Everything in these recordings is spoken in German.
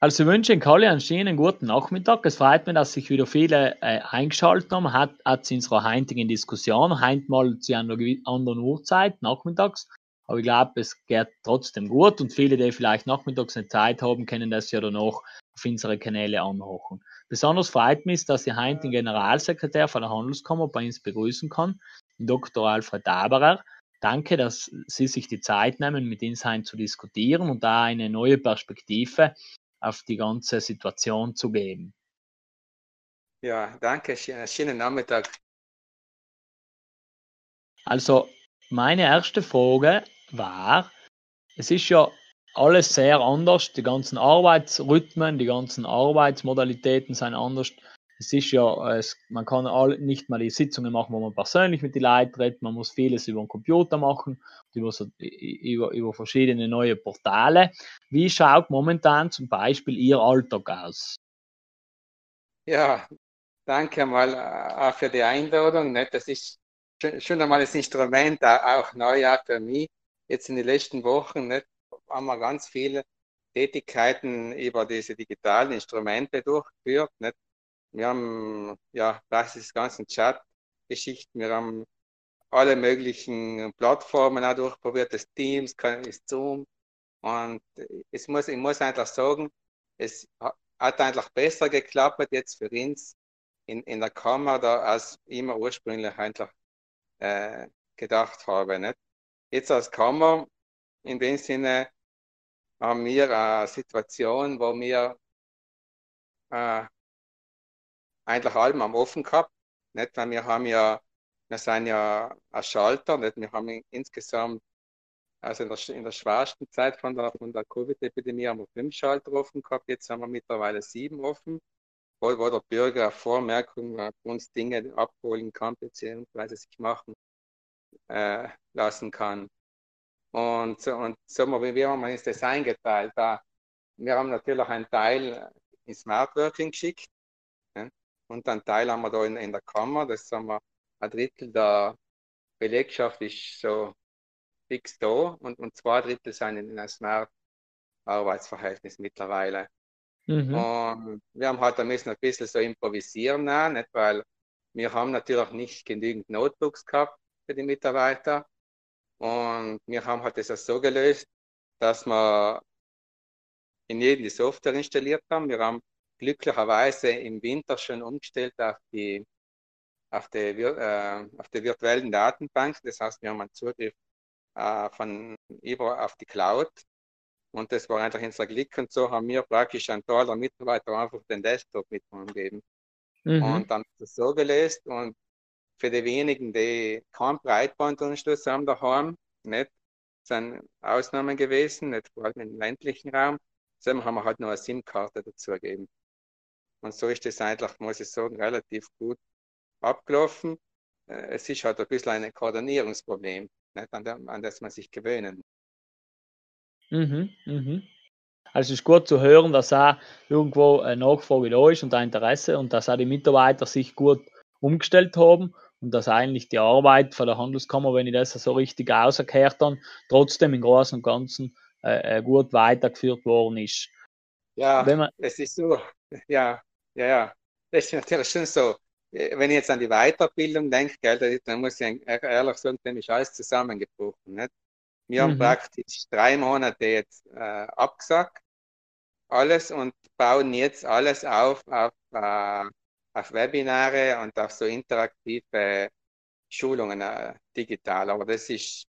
Also ich wünsche Ihnen alle einen schönen guten Nachmittag. Es freut mich, dass sich wieder viele äh, eingeschaltet haben. Hat, hat zu unserer heutigen Diskussion, heute mal zu einer anderen Uhrzeit, nachmittags. Aber ich glaube, es geht trotzdem gut und viele, die vielleicht nachmittags eine Zeit haben, können das ja danach auf unsere Kanäle anhochen. Besonders freut mich, dass ich heute den Generalsekretär von der Handelskammer bei uns begrüßen kann, Dr. Alfred Daberer. Danke, dass Sie sich die Zeit nehmen, mit uns heute zu diskutieren und da eine neue Perspektive auf die ganze Situation zu geben. Ja, danke, schönen Nachmittag. Also, meine erste Frage war, es ist ja alles sehr anders, die ganzen Arbeitsrhythmen, die ganzen Arbeitsmodalitäten sind anders. Es ist ja, es, man kann all, nicht mal die Sitzungen machen, wo man persönlich mit den Leuten redet, man muss vieles über den Computer machen, über, so, über, über verschiedene neue Portale. Wie schaut momentan zum Beispiel Ihr Alltag aus? Ja, danke mal äh, auch für die Einladung. Das ist schon einmal das Instrument, auch neu für mich. Jetzt in den letzten Wochen nicht, haben wir ganz viele Tätigkeiten über diese digitalen Instrumente durchgeführt. Nicht? Wir haben ja das ganzen Chat-Geschichten, wir haben alle möglichen Plattformen auch durchprobiert, das Teams, das Zoom. Und es muss, ich muss einfach sagen, es hat eigentlich besser geklappt jetzt für uns in, in der Kammer, da, als ich mir ursprünglich eigentlich äh, gedacht habe. Nicht? Jetzt als Kammer, in dem Sinne, haben wir eine Situation, wo wir äh, eigentlich allem am offen gehabt. Nicht? Weil wir haben ja, wir sind ja ein Schalter, nicht? wir haben insgesamt, also in der, in der schwersten Zeit von der, von der Covid-Epidemie haben wir fünf Schalter offen gehabt, jetzt haben wir mittlerweile sieben offen, wo, wo der Bürger Vormerkungen uns Dinge abholen kann, beziehungsweise sich machen äh, lassen kann. Und, und so, haben wir uns das eingeteilt? Da, wir haben natürlich einen Teil in Smart Working geschickt? Und einen Teil haben wir da in, in der Kammer. Das haben wir ein Drittel der Belegschaft ist so fix da und, und zwei Drittel sind in einem Smart Arbeitsverhältnis mittlerweile. Mhm. Und wir haben halt, da müssen ein bisschen so improvisieren, nicht? weil wir haben natürlich nicht genügend Notebooks gehabt für die Mitarbeiter. Und wir haben halt das so gelöst, dass wir in jedem die Software installiert haben. Wir haben glücklicherweise im Winter schon umgestellt auf die, auf die, äh, auf die virtuellen Datenbank. Das heißt, wir haben einen Zugriff äh, von über auf die Cloud. Und das war einfach unser Glück. Und so haben wir praktisch einen Teil der Mitarbeiter einfach den Desktop mit angegeben. Mhm. Und dann ist das so gelöst. Und für die wenigen, die keinen Breitbandanschluss haben daheim, nicht, sind Ausnahmen gewesen, nicht vor allem im ländlichen Raum. So haben wir halt noch eine SIM-Karte dazu gegeben. Und so ist das eigentlich, muss ich sagen, relativ gut abgelaufen. Äh, es ist halt ein bisschen ein Koordinierungsproblem, nicht, an, der, an das man sich gewöhnen muss. Mhm, mhm. Also es ist gut zu hören, dass auch irgendwo eine Nachfrage da ist und ein Interesse und dass auch die Mitarbeiter sich gut umgestellt haben und dass eigentlich die Arbeit von der Handelskammer, wenn ich das so richtig ausgekehrt habe, trotzdem im Großen und Ganzen äh, äh, gut weitergeführt worden ist. Ja, man, es ist so, ja, ja, ja, das ist natürlich schon so. Wenn ich jetzt an die Weiterbildung denke, gell, dann muss ich ehrlich sagen, dann ist alles zusammengebrochen. Nicht? Wir mhm. haben praktisch drei Monate jetzt äh, abgesagt, alles und bauen jetzt alles auf auf äh, auf Webinare und auf so interaktive Schulungen äh, digital. Aber das ist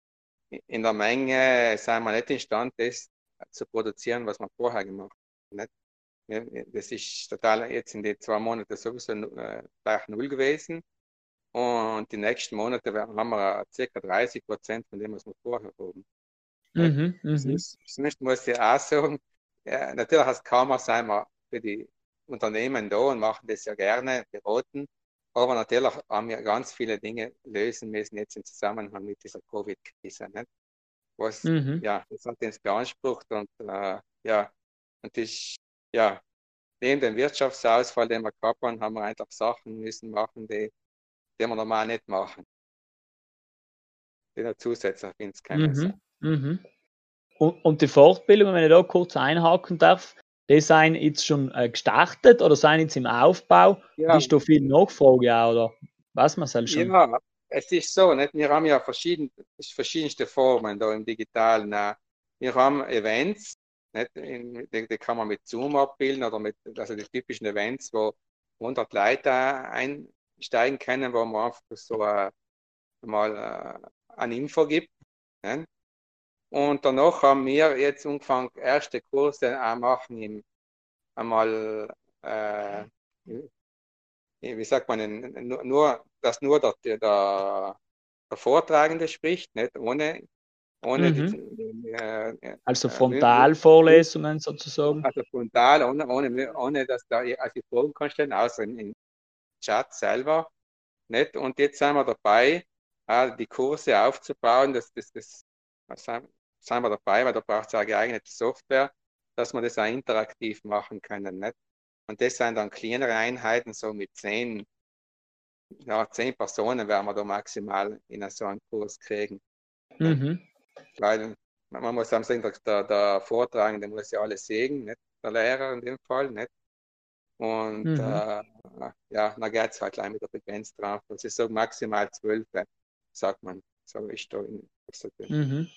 in der Menge, sagen wir nicht imstand, das zu produzieren, was man vorher gemacht hat. Das ist total jetzt in den zwei Monaten sowieso äh, gleich null gewesen. Und die nächsten Monate haben wir ca. 30 Prozent von dem, was wir vorher haben. Mhm, Sonst muss ich auch sagen, ja, natürlich als Kammer sein wir für die Unternehmen da und machen das ja gerne, beraten. Aber natürlich haben wir ganz viele Dinge lösen müssen jetzt im Zusammenhang mit dieser Covid-Krise. Was, mhm. ja, das hat uns beansprucht und, äh, ja, und das, ja, neben dem Wirtschaftsausfall, den wir gehabt haben, haben wir einfach Sachen müssen machen, die, die wir normal nicht machen. Die noch zusätzlich ins mhm. mhm. Und, und die Fortbildung, wenn ich da kurz einhaken darf, die sind jetzt schon äh, gestartet oder sind jetzt im Aufbau? Ja. Ist da viel Nachfrage auch, oder was man soll schon? Ja, es ist so, nicht? wir haben ja verschieden, verschiedenste Formen da im Digitalen. Wir haben Events, nicht? Die, die, kann man mit Zoom abbilden oder mit, also die typischen Events, wo 100 Leute einsteigen können, wo man einfach so äh, mal äh, Info gibt. Nicht? Und danach haben wir jetzt angefangen, erste Kurse auch machen im, einmal, äh, wie sagt man, nur, dass nur der, der, der Vortragende spricht, nicht ohne ohne mhm. die, äh, also Frontalvorlesungen sozusagen? Also frontal, ohne, ohne, ohne dass da also Fragen kann stellen, außer im Chat selber. Nicht? Und jetzt sind wir dabei, die Kurse aufzubauen. Das, das, das, das sind wir dabei, weil da braucht es eine geeignete Software, dass wir das auch interaktiv machen können. Nicht? Und das sind dann kleinere Einheiten, so mit zehn, ja, zehn Personen werden wir da maximal in so einen Kurs kriegen. Mhm. Weil man muss sagen, der, der Vortragende muss ja alles sehen, nicht der Lehrer in dem Fall, nicht? Und mhm. äh, ja, dann geht es halt gleich mit der Frequenz drauf. Das ist so maximal zwölf, sagt man. So ist da in mhm.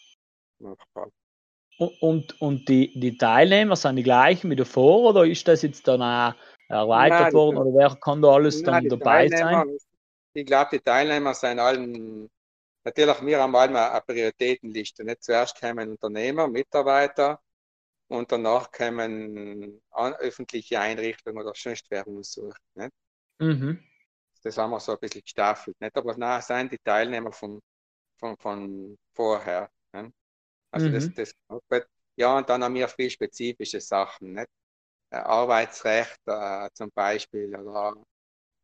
Und, und die, die Teilnehmer sind die gleichen wie davor oder ist das jetzt dann auch erweitert nein, worden oder wer kann da alles nein, dann dabei sein? Ich glaube, die Teilnehmer sind allen Natürlich, wir haben einmal eine Prioritätenliste. Nicht zuerst kommen Unternehmer, Mitarbeiter und danach kommen öffentliche Einrichtungen oder sonst wer sucht. Nicht? Mhm. Das haben wir so ein bisschen gestaffelt. Nicht? Aber nachher sind die Teilnehmer von, von, von vorher. Nicht? Also mhm. das, das, ja, und dann haben wir viel spezifische Sachen. Nicht? Äh, Arbeitsrecht äh, zum Beispiel oder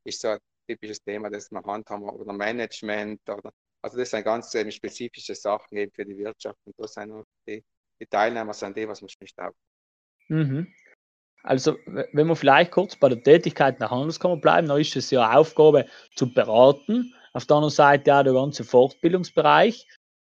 ist so ein typisches Thema, das wir handhaben, oder Management oder also das sind ganz ähm, spezifische Sachen eben für die Wirtschaft und da sind auch die, die Teilnehmer sind die, was man nicht auch. Mhm. Also, wenn wir vielleicht kurz bei der Tätigkeit der Handelskammer bleiben, dann ist es ja Aufgabe zu beraten. Auf der anderen Seite ja der ganze Fortbildungsbereich.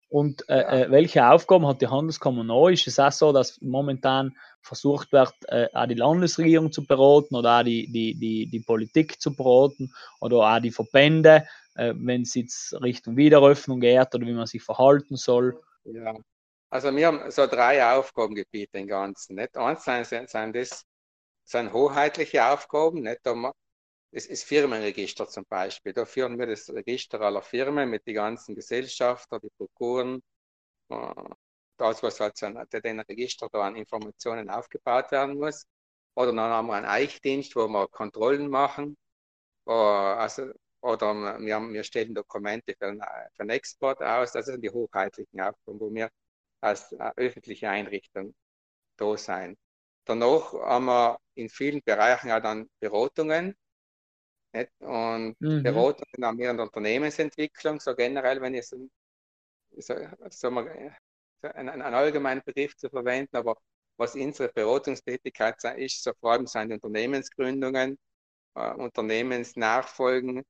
Und äh, ja. äh, welche Aufgaben hat die Handelskammer noch? Ist es auch so, dass momentan versucht wird, äh, auch die Landesregierung zu beraten oder auch die, die, die, die Politik zu beraten oder auch die Verbände? Äh, wenn es jetzt Richtung Wiederöffnung geht oder wie man sich verhalten soll? Ja, also wir haben so drei Aufgabengebiete im Ganzen. Nicht? Eins sind, sind das sind hoheitliche Aufgaben. Nicht? Das ist Firmenregister zum Beispiel. Da führen wir das Register aller Firmen mit den ganzen Gesellschaften, die Prokuren, äh, das, was halt so den Register da an Informationen aufgebaut werden muss. Oder dann haben wir einen Eichdienst, wo wir Kontrollen machen. Also oder wir, wir stellen Dokumente für, für den Export aus. Das sind die hochheitlichen Aufgaben, wo wir als äh, öffentliche Einrichtung da sein. Danach haben wir in vielen Bereichen auch dann Beratungen. Nicht? Und mhm. Beratungen haben wir in der Unternehmensentwicklung, so generell, wenn ich so, so, so mal, einen, einen allgemeinen Begriff zu verwenden, aber was unsere Beratungstätigkeit ist, so vor allem sind Unternehmensgründungen, äh, Unternehmensnachfolgen,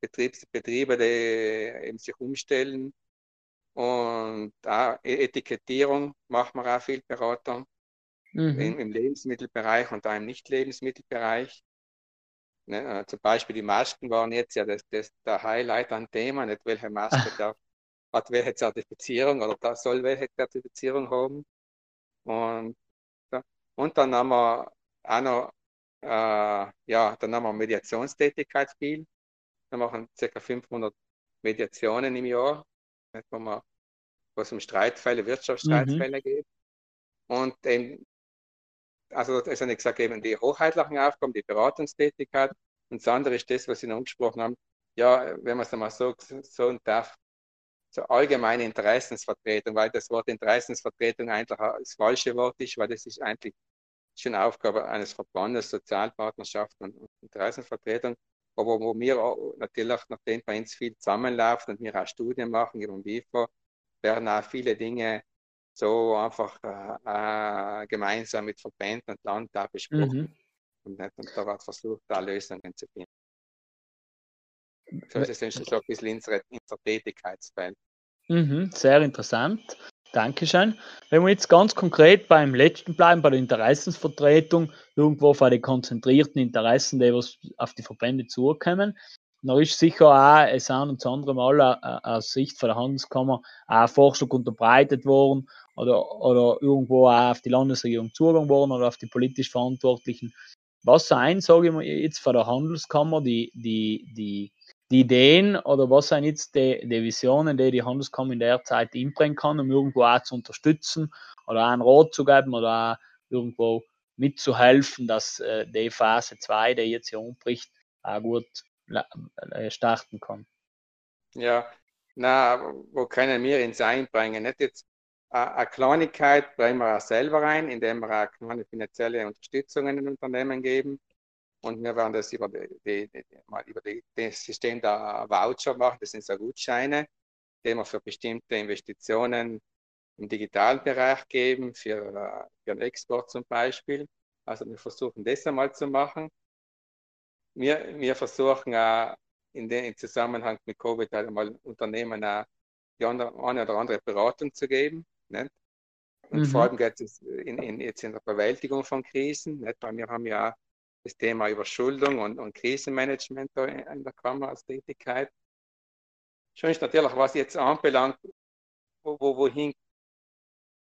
Betriebs Betriebe, die eben sich umstellen. Und auch e-, Etikettierung machen wir auch viel Beratung mhm. im, im, Lebensmittelbereich und auch im Nicht-Lebensmittelbereich. Ne, äh, zum Beispiel die Masken waren jetzt ja das, das, der Highlight an Thema, nicht welche Maske darf, hat welche Zertifizierung oder das soll welche Zertifizierung haben. Und, und dann haben wir auch noch, äh, ja, dann haben wir Mediationstätigkeit viel. Wir machen ca. 500 Mediationen im Jahr, wo, man, wo es um Streitfälle, Wirtschaftsstreitfälle mhm. geht. Und eben, also das ist gesagt, eben die hoheitlichen Aufgaben, die Beratungstätigkeit. Und das andere ist das, was Sie noch angesprochen haben. Ja, wenn man es einmal so sagen darf, so allgemeine Interessensvertretung, weil das Wort Interessensvertretung eigentlich das falsche Wort ist, weil das ist eigentlich schon Aufgabe eines Verbandes, Sozialpartnerschaft und Interessenvertretung aber wo wir auch, natürlich, nachdem bei uns viel zusammenläuft und wir auch Studien machen über den WIFO, werden auch viele Dinge so einfach äh, äh, gemeinsam mit Verbänden und Land da besprochen. Mhm. Und, und, da wird versucht, da Lösungen zu finden. So, das ist so ein bisschen unser, unser Tätigkeitsfeld. Mhm, sehr interessant. Dankeschön. Wenn wir jetzt ganz konkret beim letzten bleiben, bei der Interessensvertretung, irgendwo von den konzentrierten Interessen, die was auf die Verbände zukommen, dann ist sicher auch es ein und das andere Mal aus Sicht von der Handelskammer auch Forschung unterbreitet worden oder, oder irgendwo auch auf die Landesregierung zugegangen worden oder auf die politisch Verantwortlichen. Was sein, sage ich mal jetzt von der Handelskammer, die, die, die die Ideen oder was sind jetzt die, die Visionen, die die Handelskammer in der Zeit einbringen kann, um irgendwo auch zu unterstützen oder auch einen Rat zu geben oder auch irgendwo mitzuhelfen, dass äh, die Phase 2, die jetzt hier umbricht, auch gut äh, starten kann. Ja, na, wo können wir ins Einbringen? Nicht jetzt eine Kleinigkeit bringen wir auch selber rein, indem wir auch kleine finanzielle Unterstützung in den Unternehmen geben. Und wir werden das über, die, die, die, mal über das System der Voucher machen. Das sind so Gutscheine, die wir für bestimmte Investitionen im digitalen Bereich geben, für, äh, für den Export zum Beispiel. Also wir versuchen das einmal zu machen. Wir, wir versuchen auch in den, im Zusammenhang mit Covid halt einmal Unternehmen auch die andere, eine oder andere Beratung zu geben. Nicht? Und mhm. vor allem geht es in, in, jetzt in der Bewältigung von Krisen, nicht? weil wir haben ja das Thema Überschuldung und, und Krisenmanagement da in der Kammer als Tätigkeit. Schon ist natürlich, was jetzt anbelangt, wo, wo, wohin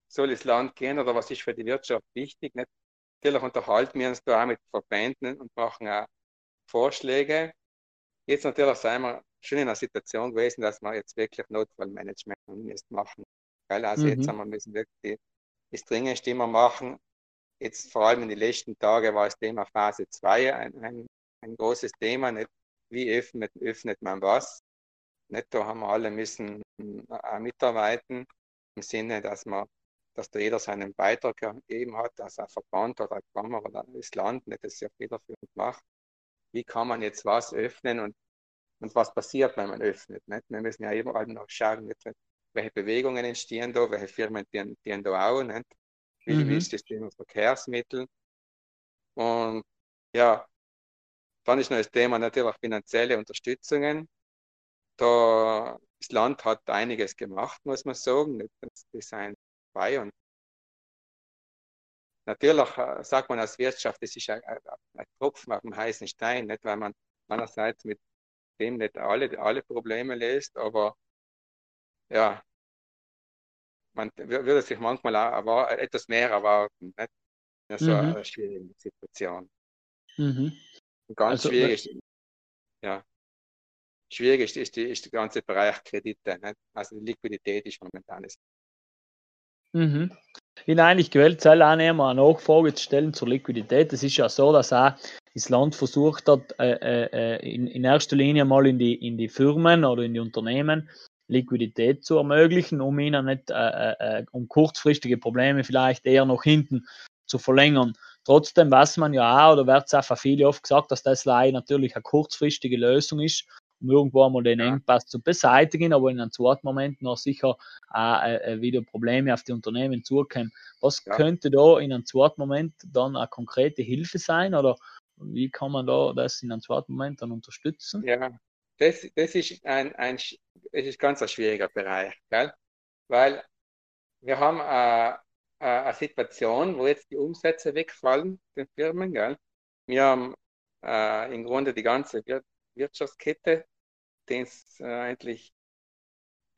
soll das Land gehen oder was ist für die Wirtschaft wichtig. Nicht? Natürlich unterhalten wir uns da auch mit Verbänden und machen auch Vorschläge. Jetzt natürlich sind wir schon in einer Situation gewesen, dass wir jetzt wirklich Notfallmanagement machen. Weil also mhm. jetzt haben wir müssen wirklich das Dringendste immer machen, Jetzt vor allem in den letzten Tagen war das Thema Phase 2 ein, ein, ein großes Thema. Nicht wie öffnet, öffnet man was? Nicht, da haben wir alle müssen äh, mitarbeiten im Sinne, dass man, dass da jeder seinen Beitrag gegeben hat, dass ein Verband oder eine Kammer oder das Land nicht das ja federführend macht. Wie kann man jetzt was öffnen und, und was passiert, wenn man öffnet? Nicht? Wir müssen ja überall noch schauen, nicht? welche Bewegungen entstehen da, welche Firmen die da auch. Nicht? Wie mhm. ist das Thema Verkehrsmittel. Und ja, dann ist noch das Thema natürlich finanzielle Unterstützungen. Da, das Land hat einiges gemacht, muss man sagen. Das Design und natürlich äh, sagt man als Wirtschaft, das ist ein, ein, Tropfen auf dem heißen Stein, nicht weil man einerseits mit dem nicht alle, alle Probleme löst, aber ja, man würde sich manchmal auch etwas mehr erwarten. Nicht? In so mhm. einer schwierigen Situation. Mhm. Ganz also, schwierig ist, ja, schwierig ist, ist, die, ist der ganze Bereich Kredite. Nicht? Also die Liquidität ist momentan das. Mhm. Ich bin eigentlich gewählt, eine Nachfrage zu stellen zur Liquidität. Es ist ja so, dass auch das Land versucht hat, äh, äh, äh in, in erster Linie mal in die, in die Firmen oder in die Unternehmen Liquidität zu ermöglichen, um ihnen nicht, äh, äh, äh, um kurzfristige Probleme vielleicht eher noch hinten zu verlängern. Trotzdem weiß man ja auch, oder wird es auch von vielen oft gesagt, dass das natürlich eine kurzfristige Lösung ist, um irgendwo einmal den Engpass zu beseitigen, aber in einem zweiten Moment noch sicher auch äh, äh, wieder Probleme auf die Unternehmen zukommen. Was ja. könnte da in einem zweiten Moment dann eine konkrete Hilfe sein oder wie kann man da das in einem zweiten Moment dann unterstützen? Ja, das, das ist ein, ein, es ist ganz ein schwieriger Bereich, gell? weil wir haben eine, eine Situation, wo jetzt die Umsätze wegfallen, den Firmen. Gell? Wir haben äh, im Grunde die ganze Wir Wirtschaftskette, die äh, eigentlich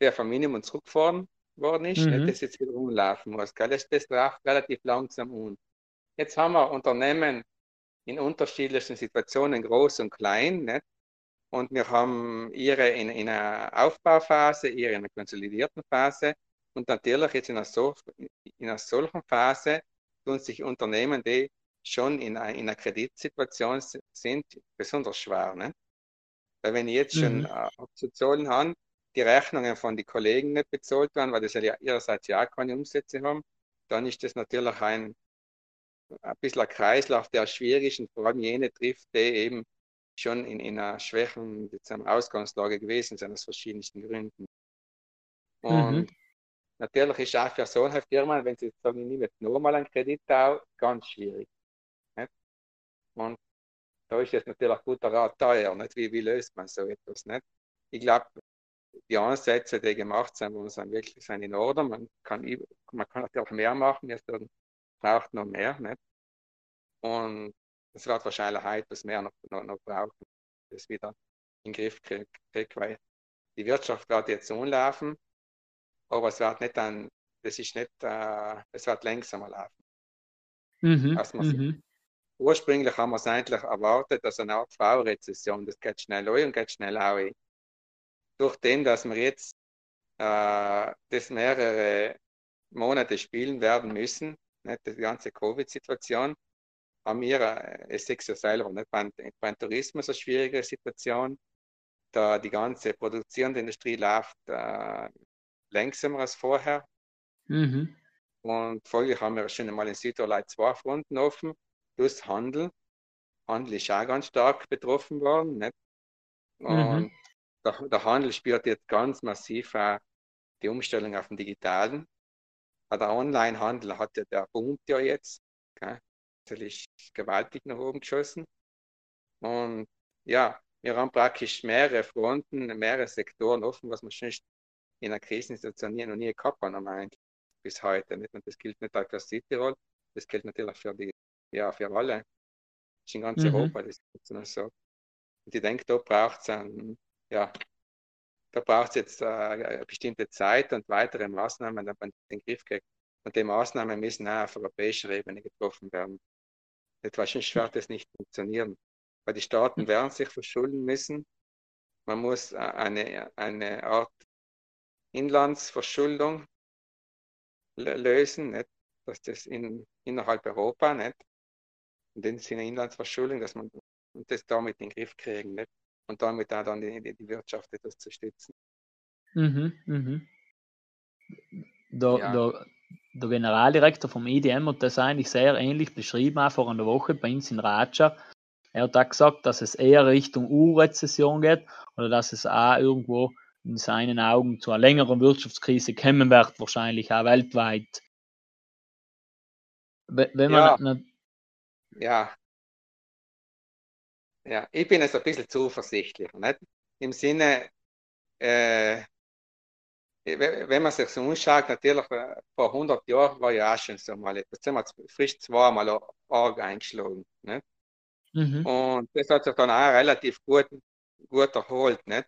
der vom Minimum zurückgefahren worden ist, mhm. das jetzt wieder umlaufen muss. Gell? Das, das läuft relativ langsam um. Jetzt haben wir Unternehmen in unterschiedlichen Situationen, groß und klein, nicht? Und wir haben ihre in, in einer Aufbauphase, ihre in einer konsolidierten Phase. Und natürlich jetzt in einer, so, in einer solchen Phase tun sich Unternehmen, die schon in, einer, in einer Kreditsituation sind, besonders schwer. Ne? Weil wenn ich jetzt schon mhm. abzuzahlen habe, die Rechnungen von den Kollegen nicht bezahlt werden, weil das ja ihrerseits ja auch keine Umsätze haben, dann ist das natürlich ein, ein bisschen ein Kreislauf, der schwierig ist und vor allem jene trifft, die eben schon in, in einer schwächen Ausgangslage gewesen sind, aus verschiedensten Gründen. Und mhm. natürlich ist auch für so eine Firma, wenn sie sagen, ich nehme jetzt nochmal einen Kredit auf, ganz schwierig. Nicht? Und da ist jetzt natürlich ein guter Rat teuer. Nicht? Wie, wie löst man so etwas? Nicht? Ich glaube, die Ansätze, die gemacht sind, wo sind wirklich sind in Ordnung. Man kann, man kann natürlich mehr machen, jetzt braucht noch mehr. Nicht? Und es wird wahrscheinlich etwas mehr noch, noch, noch brauchen, das wieder in den Griff kriegt, weil die Wirtschaft wird jetzt umlaufen, aber es wird nicht dann, das ist nicht, äh, es wird langsamer laufen. Mhm, mhm. Ursprünglich haben wir es eigentlich erwartet, dass eine Art V-Rezession, das geht schnell ein und geht schnell auch. Durch den, dass wir jetzt äh, das mehrere Monate spielen werden müssen, nicht, die ganze Covid-Situation, haben wir, äh, es sehe ja selber, nicht, beim, beim Tourismus eine schwierige Situation, da die ganze produzierende Industrie läuft äh, langsamer als vorher. Mhm. Und folglich haben wir schon einmal in Südtirol zwei Fronten offen plus Handel. Handel ist auch ganz stark betroffen worden. Nicht? Und mhm. der, der, Handel spürt jetzt ganz massiv auch die Umstellung auf den Digitalen. Der Online-Handel hat ja, der boomt ja jetzt. Gell? Ist gewaltig nach oben geschossen. Und ja, wir haben praktisch mehrere Fronten, mehrere Sektoren offen, was wir schon in einer Krisensituation noch nie gehabt haben, bis heute. Nicht? Und das gilt nicht nur für Südtirol, das gilt natürlich für die ja, für alle. Das ist in ganz mhm. Europa, das ist so. Und ich denke, da braucht es ja, da braucht es jetzt äh, eine bestimmte Zeit und weitere Maßnahmen, damit man den Griff kriegt. Und die Maßnahmen müssen auch auf europäischer Ebene getroffen werden. Etwas schwer das nicht funktionieren. Weil die Staaten werden sich verschulden müssen. Man muss äh, eine, eine Art Inlandsverschuldung lösen, nicht? dass das in, innerhalb Europa nicht in dem Sinne Inlandsverschuldung, dass man das damit in den Griff kriegen nicht? und damit auch dann die, die Wirtschaft etwas zu stützen. Mhm, mhm. Der, ja. der, der, Generaldirektor vom IDM hat das eigentlich sehr ähnlich beschrieben, auch vor einer Woche bei uns in Raja. Er hat auch gesagt, dass es eher Richtung U-Rezession geht oder dass es auch irgendwo in seinen Augen zu einer längeren Wirtschaftskrise kommen wird, wahrscheinlich auch weltweit. Wenn man ja ja, ja, ich bin jetzt ein bisschen zuversichtlich. Nicht? Im Sinne, äh, wenn man sich so anschaut, natürlich äh, vor 100 Jahren war ja auch schon so mal etwas, sind wir frisch zweimal arg eingeschlagen. Nicht? Mhm. Und das hat sich dann auch relativ gut, gut erholt. Nicht?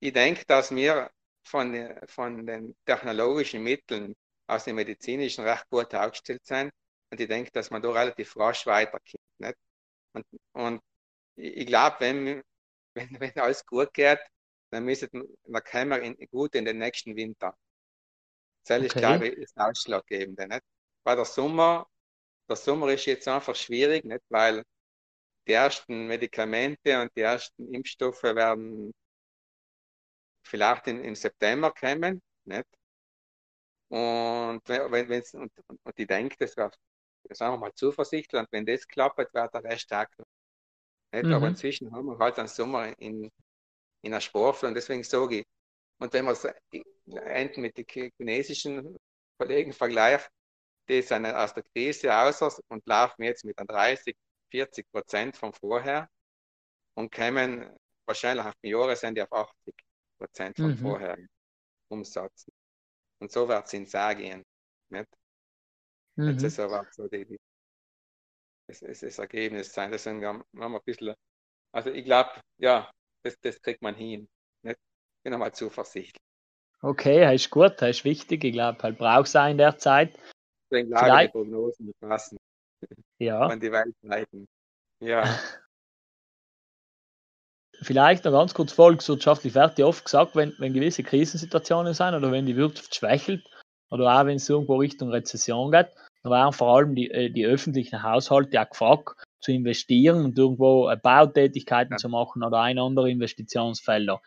Ich denke, dass wir von, von den technologischen Mitteln aus dem medizinischen recht gut aufgestellt sind und ich denke, dass man da relativ rasch weiterkommt. Nicht? Und, und ich glaube, wenn, wenn, wenn alles gut geht, dann müssen wir kommen in, gut in den nächsten Winter. Das okay. ist, glaube ich, das Ausschlaggebende. Nicht? Weil der Sommer, der Sommer ist jetzt einfach schwierig, nicht? weil die ersten Medikamente und die ersten Impfstoffe werden vielleicht in, im September kommen. Nicht? Und, wenn, wenn's, und, und ich denke, das wäre sagen wir mal, zuversichtlich und wenn das klappt, wird der Rest stark. Nicht? Mhm. Aber inzwischen haben wir halt einen Sommer in, in einer Sportler und deswegen sage ich, und wenn man es mit den chinesischen Kollegen vergleicht, die sind aus der Krise aus und laufen jetzt mit 30, 40 Prozent von vorher und kommen wahrscheinlich auf die Jahre sind die auf 80 Prozent von mhm. vorher Umsatz. Und so wird es ins Jahr gehen. Nicht? Mhm. Das ist aber so die, die das, das, das Ergebnis sein. Das sind wir ein bisschen, also ich glaube, ja, das, das kriegt man hin. Nicht? Ich bin einmal zuversichtlich. Okay, das ist gut, das ist wichtig. Ich glaube, halt braucht es in der Zeit. Deswegen glaube Vielleicht... die Prognosen passen. Ja. An die weltweiten. Ja. Vielleicht noch ganz kurz volkswirtschaftlich wird ja oft gesagt, wenn, wenn gewisse Krisensituationen sind oder wenn die Wirtschaft schwächelt, oder auch wenn es irgendwo Richtung Rezession geht, da waren vor allem die, äh, die öffentlichen Haushalte auch gefragt, zu investieren und irgendwo äh, Bautätigkeiten ja. zu machen oder ein andere Investitionsfelder.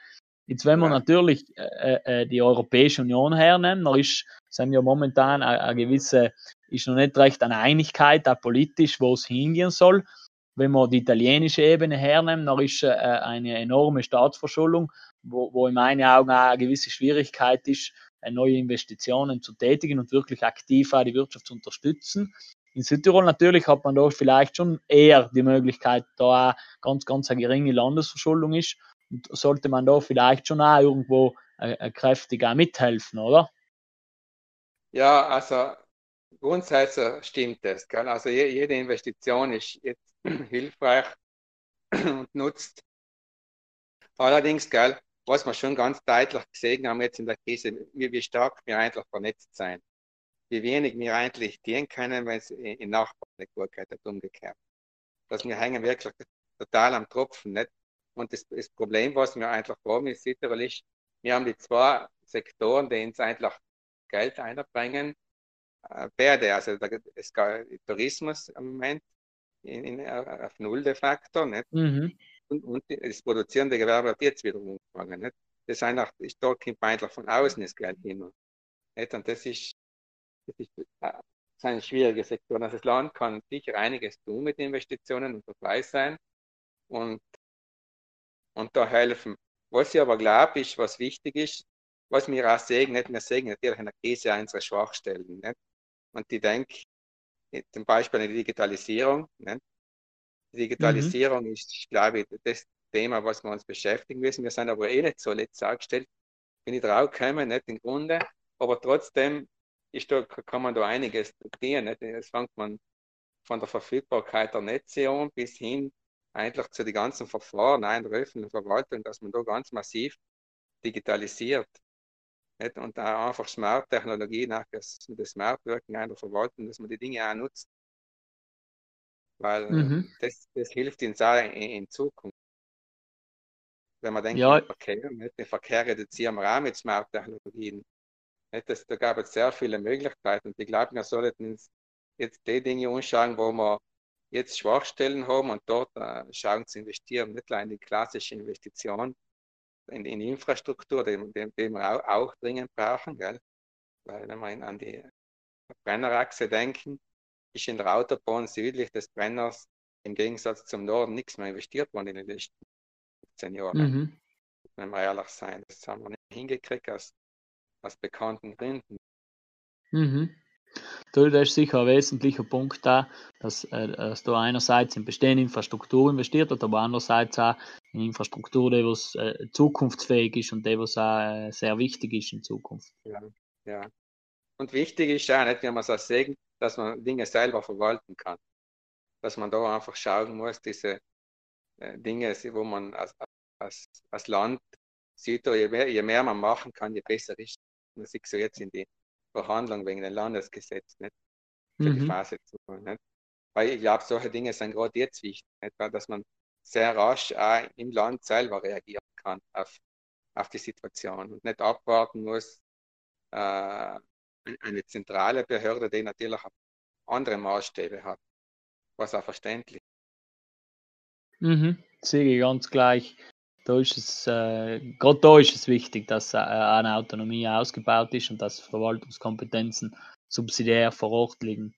Jetzt, wenn wir ja. natürlich äh, äh, die Europäische Union hernehmen, da ist, sind ja momentan eine, eine gewisse, ist noch nicht recht eine Einigkeit, auch politisch, wo es hingehen soll. Wenn wir die italienische Ebene hernehmen, da ist äh, eine enorme Staatsverschuldung, wo, wo in meinen Augen auch eine gewisse Schwierigkeit ist, äh, neue Investitionen zu tätigen und wirklich aktiv auch die Wirtschaft zu unterstützen. In Südtirol natürlich hat man da vielleicht schon eher die Möglichkeit, da ganz, ganz eine geringe Landesverschuldung ist. Und sollte man da vielleicht schon auch irgendwo äh, äh kräftiger mithelfen, oder? Ja, also grundsätzlich stimmt das. Gell? Also jede Investition ist jetzt hilfreich und nutzt. Allerdings, gell, was wir schon ganz deutlich gesehen haben jetzt in der Krise, wie, wie stark wir eigentlich vernetzt sein. Wie wenig wir eigentlich dienen können, wenn es in Nachbarn gut geht, umgekehrt. Dass wir hängen wirklich total am Tropfen. Nicht? Und das, das Problem, was wir einfach haben ist, wir haben die zwei Sektoren, die uns eigentlich Geld einbringen. Äh, beide, also der, es Tourismus im Moment in, in, auf Null de facto, nicht? Mhm und, und das produzierende Gewerbe hat jetzt wieder umgefangen. Nicht? Das ist einfach, ist, da kommt eigentlich von außen das Geld hin. Nicht? Und das ist, das ist, das äh, ist ein schwieriger Sektor. Also das Land kann sicher einiges tun mit Investitionen und dabei sein und, und da helfen. Was ich aber glaube, ist, was wichtig ist, was wir auch nicht, wir sehen natürlich in der Krise unsere Schwachstellen. Nicht? Und ich denke, zum Beispiel in der Digitalisierung, nicht? Digitalisierung mhm. ist, glaube ich, das Thema, was wir uns beschäftigen müssen. Wir sind aber eh nicht so letzt angestellt. Bin ich drauf gekommen, nicht im Grunde. Aber trotzdem ist da, kann man da einiges tun. Nicht? Das fängt man von der Verfügbarkeit der Netze an bis hin eigentlich zu den ganzen Verfahren in der öffentlichen Verwaltung, dass man da ganz massiv digitalisiert. Nicht? Und auch einfach Smart-Technologie, das, das Smart Working in der Verwaltung, dass man die Dinge auch nutzt weil mhm. das, das hilft uns auch in, in, Zukunft. Wenn man denkt, ja. Verkehr, nicht? den Verkehr reduzieren wir auch mit Smart-Technologien. Das, da gab es sehr viele Möglichkeiten ich glaube, wir sollten uns jetzt die Dinge anschauen, wo wir jetzt Schwachstellen haben und dort äh, schauen zu investieren, nicht nur in die klassische Investition in, in Infrastruktur, die, die, die wir auch, auch, dringend brauchen, gell? weil wenn wir an die Brennerachse denken, ist in der Autobahn südlich des Brenners im Gegensatz zum Norden nichts mehr investiert worden in den letzten 15 Jahren. Mhm. Wenn wir ehrlich sein, das haben wir nicht hingekriegt aus, aus bekannten Gründen. Mhm. Das ist sicher ein wesentlicher Punkt da, dass, äh, dass da einerseits in bestehende Infrastruktur investiert wird, aber andererseits auch in Infrastruktur, die was äh, zukunftsfähig ist und die was auch äh, sehr wichtig ist in Zukunft. Ja, ja. Und wichtig ist auch nicht, wie man es sagen, dass man Dinge selber verwalten kann. Dass man da einfach schauen muss, diese äh, Dinge, wo man als, als, als Land sieht, je mehr, je mehr man machen kann, je besser ist. Man sieht so jetzt in die Verhandlungen wegen dem Landesgesetz, nicht? Für mhm. die Phase zu nicht? Weil ich glaube, solche Dinge sind gerade jetzt wichtig, nicht? Weil, dass man sehr rasch auch im Land selber reagieren kann auf, auf die Situation und nicht abwarten muss, äh, eine zentrale Behörde, die natürlich andere Maßstäbe hat, was auch verständlich Mhm, sehe ich ganz gleich. Da ist es, äh, gerade da ist es wichtig, dass äh, eine Autonomie ausgebaut ist und dass Verwaltungskompetenzen subsidiär vor Ort liegen.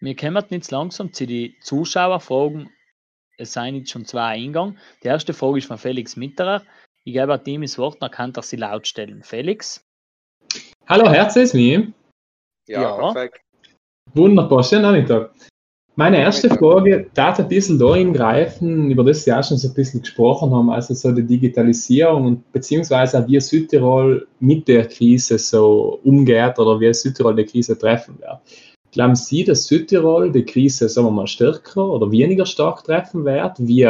Wir kommen jetzt langsam zu den Zuschauerfragen. Es seien jetzt schon zwei Eingang. Die erste Frage ist von Felix Mitterer. Ich gebe ihm das Wort, dann kann er sie laut stellen. Felix? Hallo, Herz ist mir. Ja, ja, perfekt. Wunderbar, schönen Nachmittag. Meine erste Frage darf ein bisschen dahin greifen, über das auch schon so ein bisschen gesprochen haben, also so die Digitalisierung und beziehungsweise wie Südtirol mit der Krise so umgeht oder wie Südtirol die Krise treffen wird. Glauben Sie, dass Südtirol die Krise, sagen wir mal, stärker oder weniger stark treffen wird, wie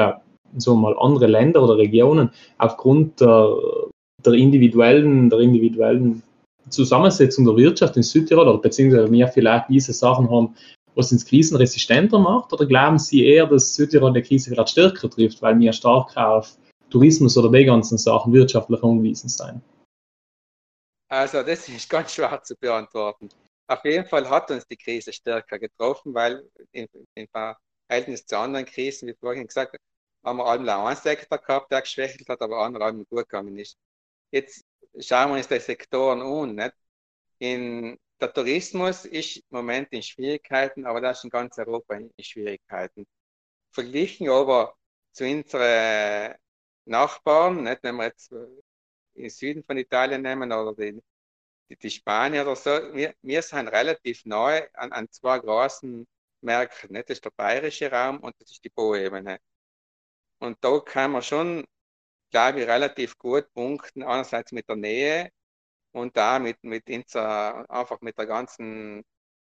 so mal andere Länder oder Regionen aufgrund der, der individuellen, der individuellen Zusammensetzung der Wirtschaft in Südtirol oder beziehungsweise wir vielleicht diese Sachen haben, was uns krisenresistenter macht? Oder glauben Sie eher, dass Südtirol die Krise gerade stärker trifft, weil wir stärker auf Tourismus oder die ganzen Sachen wirtschaftlich angewiesen sind? Also, das ist ganz schwer zu beantworten. Auf jeden Fall hat uns die Krise stärker getroffen, weil im, Verhältnis zu anderen Krisen, wie vorhin gesagt, haben wir allem einen Sektor gehabt, der geschwächelt hat, aber andere allem gut gegangen ist. Jetzt schauen wir uns die Sektoren an. Nicht? In, der Tourismus ist im Moment in Schwierigkeiten, aber das ist in ganz Europa in Schwierigkeiten. Verglichen aber zu unseren Nachbarn, nicht, wenn wir jetzt im Süden von Italien nehmen oder die, die, die Spanier oder so, wir, wir sind relativ neu an, an zwei großen merken. Nicht? Das ist der bayerische Raum und das ist die Boebene. Und da kann man schon, glaube ich, relativ gut punkten. Einerseits mit der Nähe und da mit, mit unserer, einfach mit der ganzen,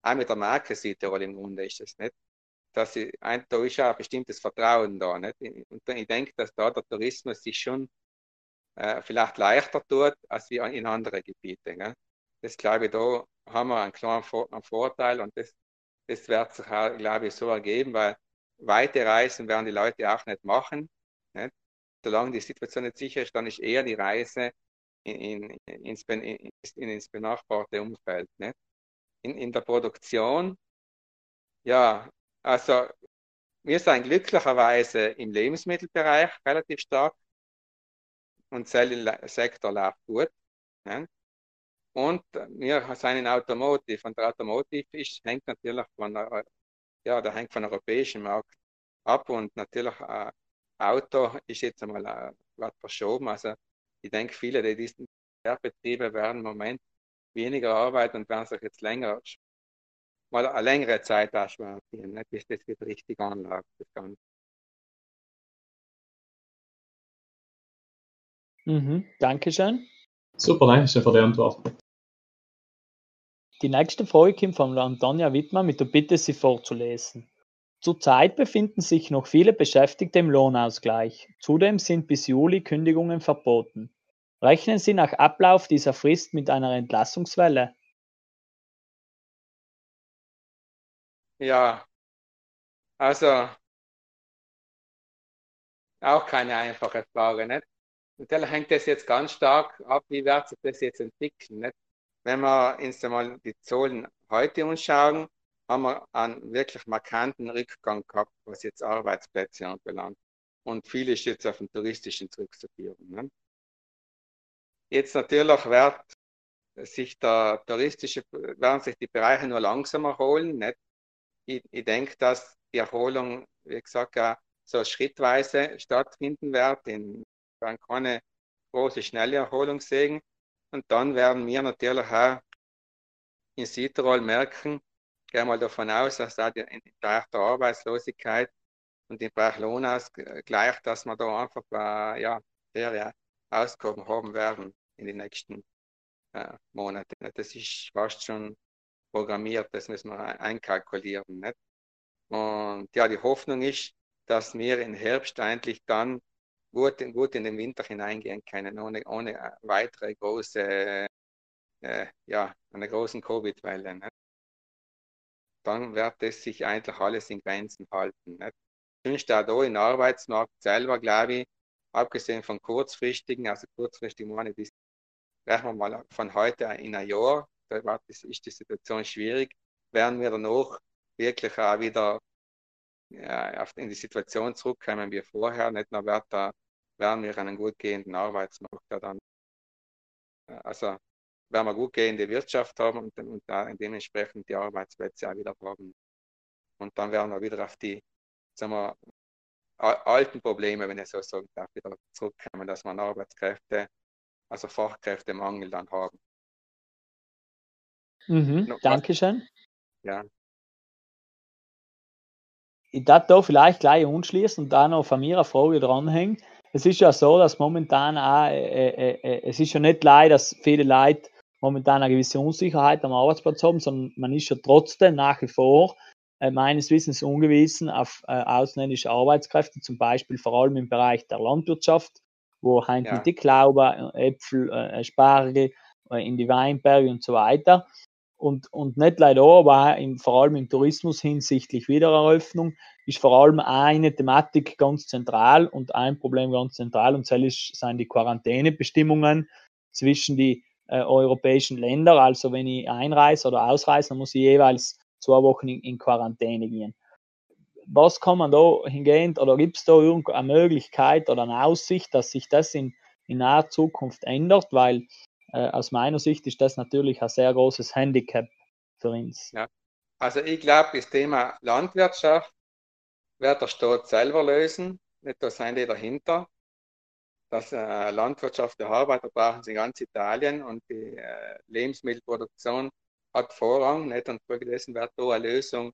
auch mit der Marke Südtirol im Grunde ist es nicht. Dass ich, ein, da ist ja ein bestimmtes Vertrauen da. Nicht? Und ich denke, dass da der Tourismus sich schon äh, vielleicht leichter tut als wie in anderen Gebieten. Gell? Das glaube ich, da haben wir einen klaren einen Vorteil und das, das wird sich auch, glaube ich, so ergeben, weil weite Reisen werden die Leute auch nicht machen. Nicht? Solange die Situation nicht sicher ist, dann ist eher die Reise in, in, ins, in, ins benachbarte Umfeld. Nicht? In, in der Produktion, ja, also wir sind glücklicherweise im Lebensmittelbereich relativ stark und der Sektor läuft gut. Ne? Und wir sind in Automotive und der Automotive ist, hängt natürlich von, ja, der hängt von europäischem Markt ab und natürlich äh, Auto ist jetzt einmal äh, was verschoben. Also ich denke, viele der diesen Betriebe werden im Moment weniger arbeiten und werden sich jetzt länger mal eine längere Zeit ersparen, bis das wieder richtig anläuft. Das Ganze. Mhm, Dankeschön. Super, danke schön für die Antwort. Die nächste Frage kommt von Antonia Wittmann mit der Bitte, sie vorzulesen. Zurzeit befinden sich noch viele Beschäftigte im Lohnausgleich. Zudem sind bis Juli Kündigungen verboten. Rechnen Sie nach Ablauf dieser Frist mit einer Entlassungswelle? Ja, also auch keine einfache Frage, nicht? Natürlich hängt das jetzt ganz stark ab, wie wird sich das jetzt entwickeln. Nicht? Wenn wir uns einmal die Zahlen heute anschauen, haben wir einen wirklich markanten Rückgang gehabt, was jetzt Arbeitsplätze anbelangt. Und viel ist jetzt auf den touristischen zurückzuführen. Ne? Jetzt natürlich wird sich der touristische, werden sich die Bereiche nur langsam erholen. Nicht? Ich, ich denke, dass die Erholung, wie gesagt, ja, so schrittweise stattfinden wird in werden keine große, schnelle Erholung sehen. Und dann werden wir natürlich auch in Südtirol merken, gehe mal davon aus, dass da im Bereich der Arbeitslosigkeit und im Bereich Lohnausgleich, dass wir da einfach äh, ja, faire Ausgaben haben werden in den nächsten äh, Monaten. Das ist fast schon programmiert, das müssen wir einkalkulieren. Nicht? Und ja, die Hoffnung ist, dass wir im Herbst eigentlich dann gut, gut in den Winter hineingehen können, ohne, ohne weitere große, äh, ja, eine großen Covid-Welle. Dann wird es sich eigentlich alles in Grenzen halten. Sonst auch da im Arbeitsmarkt selber, glaube ich, abgesehen von kurzfristigen, also kurzfristig meine ich, rechnen wir mal von heute in ein Jahr, da ist die Situation schwierig, werden wir danach wirklich auch wieder ja, in die Situation zurückkommen wie vorher. Nicht nur wird da werden wir einen gut gehenden Arbeitsmarkt dann, äh, also werden wir gut gehende Wirtschaft haben und, und dementsprechend die Arbeitsplätze auch wieder haben. Und dann werden wir wieder auf die, sagen wir, alten Probleme, wenn ich so sagen darf, wieder zurückkommen, dass man Arbeitskräfte, also Fachkräftemangel dann haben. Mhm, Dankeschön. Ja. Ich darf da vielleicht gleich anschließen und da noch von mir eine Frage dranhängen es ist ja so, dass momentan auch, äh, äh, äh, es ist ja nicht leid, dass viele Leute momentan eine gewisse Unsicherheit am Arbeitsplatz haben, sondern man ist ja trotzdem nach wie vor äh, meines Wissens ungewiesen auf äh, ausländische Arbeitskräfte, zum Beispiel vor allem im Bereich der Landwirtschaft, wo halt ja. die Glaube, Äpfel, äh, Spargel in die Weinberge und so weiter und, und nicht leider, aber im, vor allem im Tourismus hinsichtlich Wiedereröffnung ist vor allem eine Thematik ganz zentral und ein Problem ganz zentral und das sind die Quarantänebestimmungen zwischen die äh, europäischen Ländern. Also wenn ich einreise oder ausreise, dann muss ich jeweils zwei Wochen in, in Quarantäne gehen. Was kann man da hingehend oder gibt es da irgendeine Möglichkeit oder eine Aussicht, dass sich das in, in naher Zukunft ändert? Weil äh, aus meiner Sicht ist das natürlich ein sehr großes Handicap für uns. Ja. Also ich glaube, das Thema Landwirtschaft wird der Staat selber lösen. Nicht da sind die dahinter. Das äh, Landwirtschaft der Arbeiter brauchen sie in ganz Italien und die äh, Lebensmittelproduktion hat Vorrang. Nicht? Und folgedessen wird da eine Lösung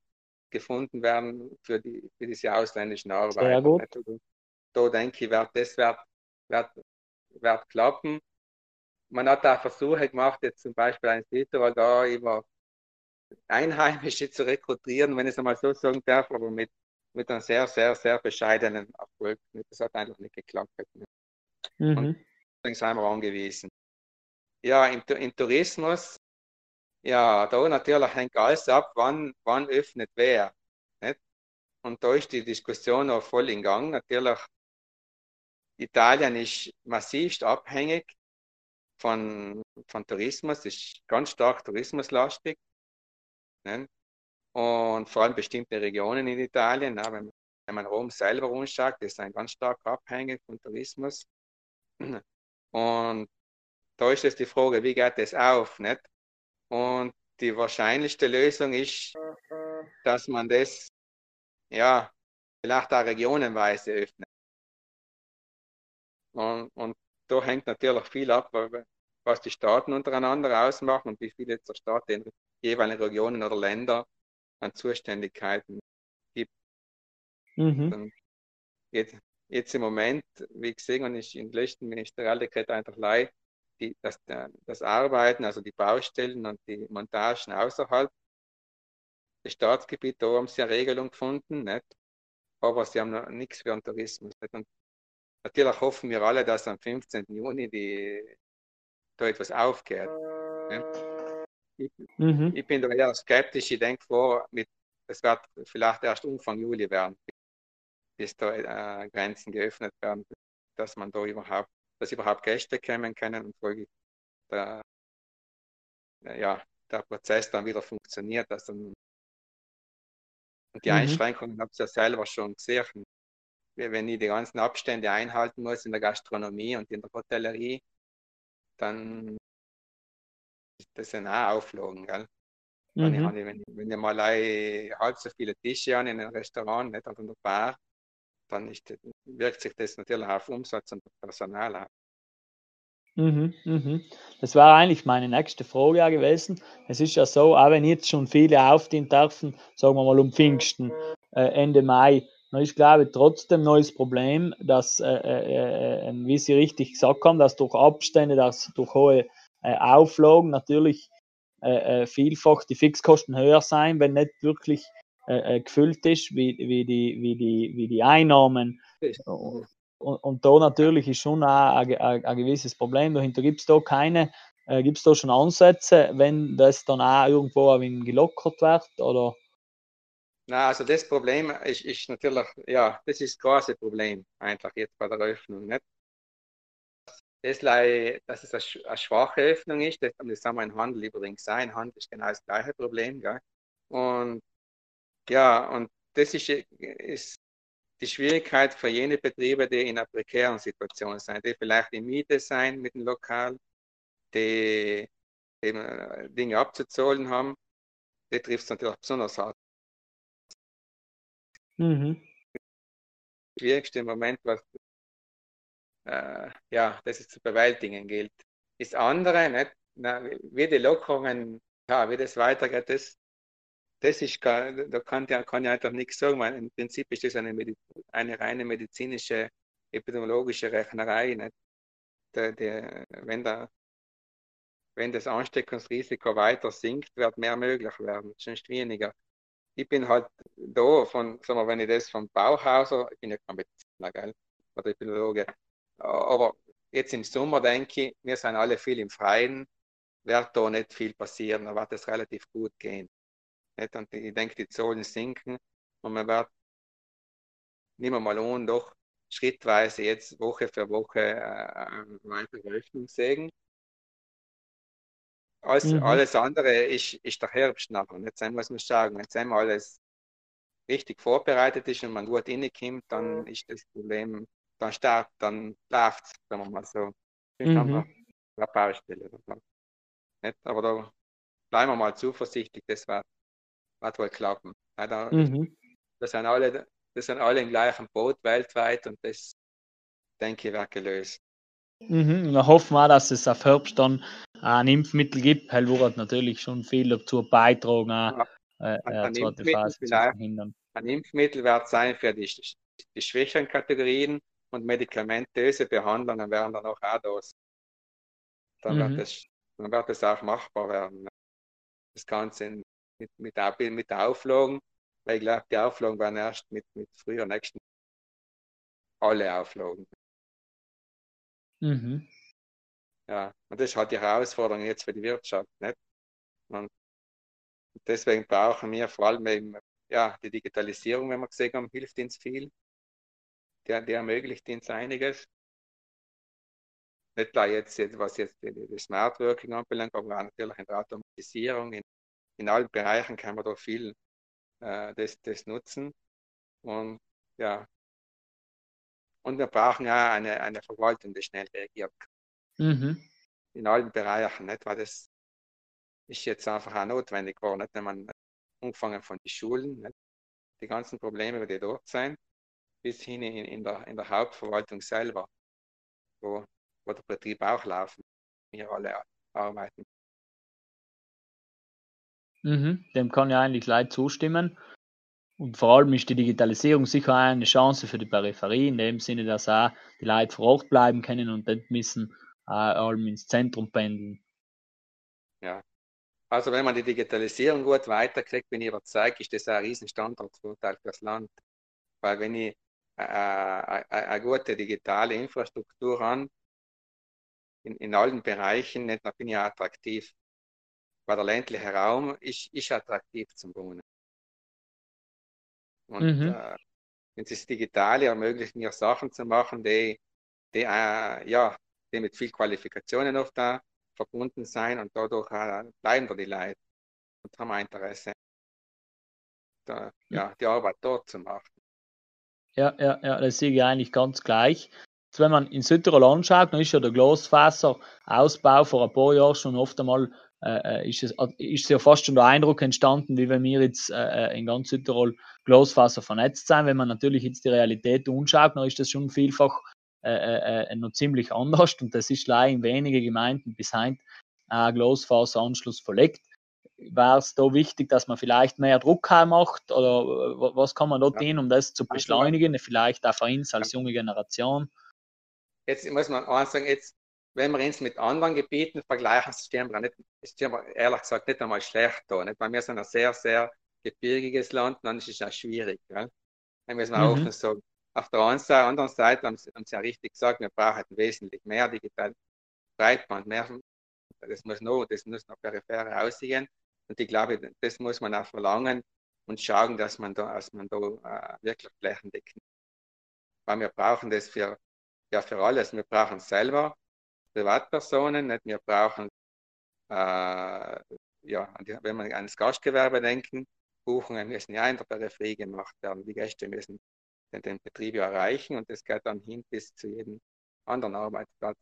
gefunden werden für, die, für diese ausländischen Arbeiter. Da denke ich, wird das wird, wird, wird klappen. Man hat da Versuche gemacht, jetzt zum Beispiel ein Südtirol da über Einheimische zu rekrutieren, wenn ich es einmal so sagen darf, aber mit, mit einem sehr, sehr, sehr bescheidenen Erfolg. Das hat einfach nicht geklappt. Mhm. Und deswegen sind wir angewiesen. Ja, im, im Tourismus, ja, da natürlich hängt alles ab, wann, wann öffnet wer. Nicht? Und da ist die Diskussion auch voll in Gang. Natürlich, Italien ist massivst abhängig von, von Tourismus, ist ganz stark tourismuslastig. Nicht? Und vor allem bestimmte Regionen in Italien, wenn, man, wenn man Rom selber anschaut, ist ein ganz stark abhängig von Tourismus. Und da ist jetzt die Frage, wie geht das auf? Nicht? Und die wahrscheinlichste Lösung ist, dass man das ja vielleicht auch regionenweise öffnet. Und, und da hängt natürlich viel ab, was die Staaten untereinander ausmachen und wie viele der Staaten in jeweiligen Regionen oder Länder an Zuständigkeiten gibt. Mhm. Jetzt, jetzt, im Moment, wie gesehen, ist im letzten Ministerialdekret einfach leid, die, das, das Arbeiten, also die Baustellen und die Montagen außerhalb des Staatsgebiets, da haben sie eine Regelung gefunden, nicht? aber sie haben noch nichts für den Tourismus. Nicht? Und natürlich hoffen wir alle, dass am 15. Juni die, da etwas aufgeht. Ich, mhm. ich, bin da eher skeptisch, ich denke vor, mit, es wird vielleicht erst Anfang Juli werden, bis da äh, Grenzen geöffnet werden, dass man da überhaupt dass überhaupt Gäste kommen können und folglich der, ja, der Prozess dann wieder funktioniert. Dass dann, und die mhm. Einschränkungen habt ihr ja selber schon gesehen. Wenn ich die ganzen Abstände einhalten muss in der Gastronomie und in der Hotellerie, dann das sind auch Auflagen, gell? Mhm. Ich, wenn, wenn ich mal halb so viele Tische an in einem Restaurant, nicht, oder in der Bar, dann ist, wirkt sich das natürlich auf Umsatz und Personal aus. Mhm, mhm. Das war eigentlich meine nächste Frage gewesen. Es ist ja so, auch wenn jetzt schon viele aufdienen dürfen, sagen wir mal um Pfingsten, äh, Ende Mai, dann ist, glaube ich, trotzdem neues Problem, dass, äh, äh, äh, wie Sie richtig gesagt haben, dass durch Abstände, dass durch hohe äh, Auflagen natürlich äh, vielfach die Fixkosten höher sein, wenn nicht wirklich gefüllt ist, wie, wie, die, wie, die, wie die Einnahmen. Und, und da natürlich ist schon auch ein, ein, ein gewisses Problem. Dahinter gibt es da keine, äh, gibt es da schon Ansätze, wenn das dann auch irgendwo wenig gelockert wird? Oder? Na, also das Problem ist, ist natürlich, ja, das ist das große Problem einfach jetzt bei der Öffnung. Nicht? Das, dass es eine, schwache Öffnung ist, das, das haben wir im Handel übrigens sein. Handel ist genau das gleiche Problem. Gell? Und ja, und das ist, ist die Schwierigkeit für jene Betriebe, die in einer prekären Situation sind, die vielleicht in Miete sein mit dem Lokal, die eben äh, Dinge abzuzahlen haben, die trifft es natürlich besonders hart. Mhm. Das schwierigste Moment, was äh, ja, das es zu bewältigen gilt. ist andere, nicht? Na, wie die Lockerungen, ja, wie das weitergeht, das das ist da kann, kann ich einfach nichts sagen, weil im Prinzip ist das eine, eine reine medizinische, epidemiologische Rechnerei. Nicht? Der, der, wenn, der, wenn das Ansteckungsrisiko weiter sinkt, wird mehr möglich werden, sonst weniger. Ich bin halt da, von, sagen wir, wenn ich das vom Bauhauser, ich bin ja kein Mediziner, gell, oder Epidemiologe, aber jetzt im Sommer denke ich, wir sind alle viel im Freien, wird da nicht viel passieren, da wird es relativ gut gehen. Nicht? Und ich denke, die Zahlen sinken und man wird, nehmen wir mal an, doch schrittweise jetzt Woche für Woche äh, weitere Öffnung sehen. Alles, mhm. alles andere ist, ist der Herbst nachher. Jetzt muss man sagen, wenn jetzt einmal alles richtig vorbereitet ist und man gut reinkommt, dann ist das Problem, dann startet, dann läuft es, sagen wir mal so. Mhm. Eine Baustelle. Nicht? Aber da bleiben wir mal zuversichtlich, das wird wird wohl klappen. Ja, mhm. das, sind alle, das sind alle im gleichen Boot weltweit und das, denke ich, wird gelöst. Mhm. Wir hoffen auch, dass es auf Herbst dann ein Impfmittel gibt. Weil wurde natürlich schon viel dazu beitragen, ja. äh, ein, zweite Phase zu verhindern. Ein Impfmittel wird sein für die, die schwächeren Kategorien und medikamentöse Behandlungen werden dann auch, auch da. Dann, mhm. wird das, dann wird das auch machbar werden. Das Ganze mit, mit, mit der Auflagen, weil ich glaube, die Auflagen werden erst mit, mit früher nächsten alle Auflagen. Mhm. Ja, und das ist halt die Herausforderung jetzt für die Wirtschaft. Nicht? Und deswegen brauchen wir vor allem eben, ja, die Digitalisierung, wenn wir gesehen haben, hilft uns viel. Der, der ermöglicht uns einiges. Nicht gleich jetzt, was jetzt das Smart Working anbelangt, aber natürlich in der Automatisierung, in, in allen Bereichen kann man da viel äh, das, das nutzen. Und ja, und wir brauchen ja eine, eine Verwaltung, die schnell reagiert. Mhm. In allen Bereichen, nicht? weil das ist jetzt einfach auch notwendig geworden, nicht? wenn man angefangen von den Schulen, nicht? die ganzen Probleme, die dort sind, bis hin in, in, der, in der Hauptverwaltung selber, wo, wo der Betrieb auch laufen, wir alle arbeiten. Mhm, dem kann ja eigentlich leid zustimmen. Und vor allem ist die Digitalisierung sicher eine Chance für die Peripherie, in dem Sinne, dass auch die Leute vor Ort bleiben können und nicht müssen äh, allem ins Zentrum pendeln. Ja, also wenn man die Digitalisierung gut weiterkriegt, bin ich überzeugt, ist das ein riesen Standortvorteil für das Land. Weil wenn ich äh, äh, eine gute digitale Infrastruktur habe, in, in allen Bereichen, dann bin ich attraktiv. Weil der ländliche Raum ist, ist attraktiv zum Wohnen. Und mhm. äh, wenn es das Digitale ermöglicht, mir Sachen zu machen, die, die, äh, ja, die mit viel Qualifikationen oft da verbunden sein und dadurch äh, bleiben da die Leute und haben ein Interesse, da, ja, die Arbeit dort zu machen. Ja, ja, ja, das sehe ich eigentlich ganz gleich. Jetzt, wenn man in Südtirol anschaut, dann ist ja der Glasfaserausbau vor ein paar Jahren schon oft einmal äh, äh, ist, es, ist ja fast schon der Eindruck entstanden, wie wenn wir jetzt äh, äh, in ganz Südtirol Glasfaser vernetzt sein. Wenn man natürlich jetzt die Realität anschaut, dann ist das schon vielfach äh, äh, noch ziemlich anders und das ist leider in wenige Gemeinden bis heute ein Glasfaseranschluss verlegt. Wäre es da wichtig, dass man vielleicht mehr Druck macht oder was kann man dort ja. tun, um das zu beschleunigen, vielleicht auch für uns als junge Generation? Jetzt muss man auch sagen, jetzt wenn wir uns mit anderen Gebieten vergleichen, stehen wir, nicht, stehen wir ehrlich gesagt nicht einmal schlecht da. Nicht? Weil wir sind ein sehr, sehr gebirgiges Land, dann ist es auch schwierig. Gell? Dann müssen wir mhm. offen sagen. Auf der anderen Seite haben sie, haben sie ja richtig gesagt, wir brauchen wesentlich mehr digital Breitband, mehr, das muss noch, das muss noch peripher aussehen. Und ich glaube, das muss man auch verlangen und schauen, dass man da, dass man da äh, wirklich flächendeckend. Weil wir brauchen das für, ja, für alles. Wir brauchen es selber, Privatpersonen. Nicht? Wir brauchen, äh, ja, wenn wir an das Gastgewerbe denken, Buchungen müssen ja in der Peripherie gemacht werden. Die Gäste müssen den, den Betrieb ja erreichen und das geht dann hin bis zu jedem anderen Arbeitsplatz.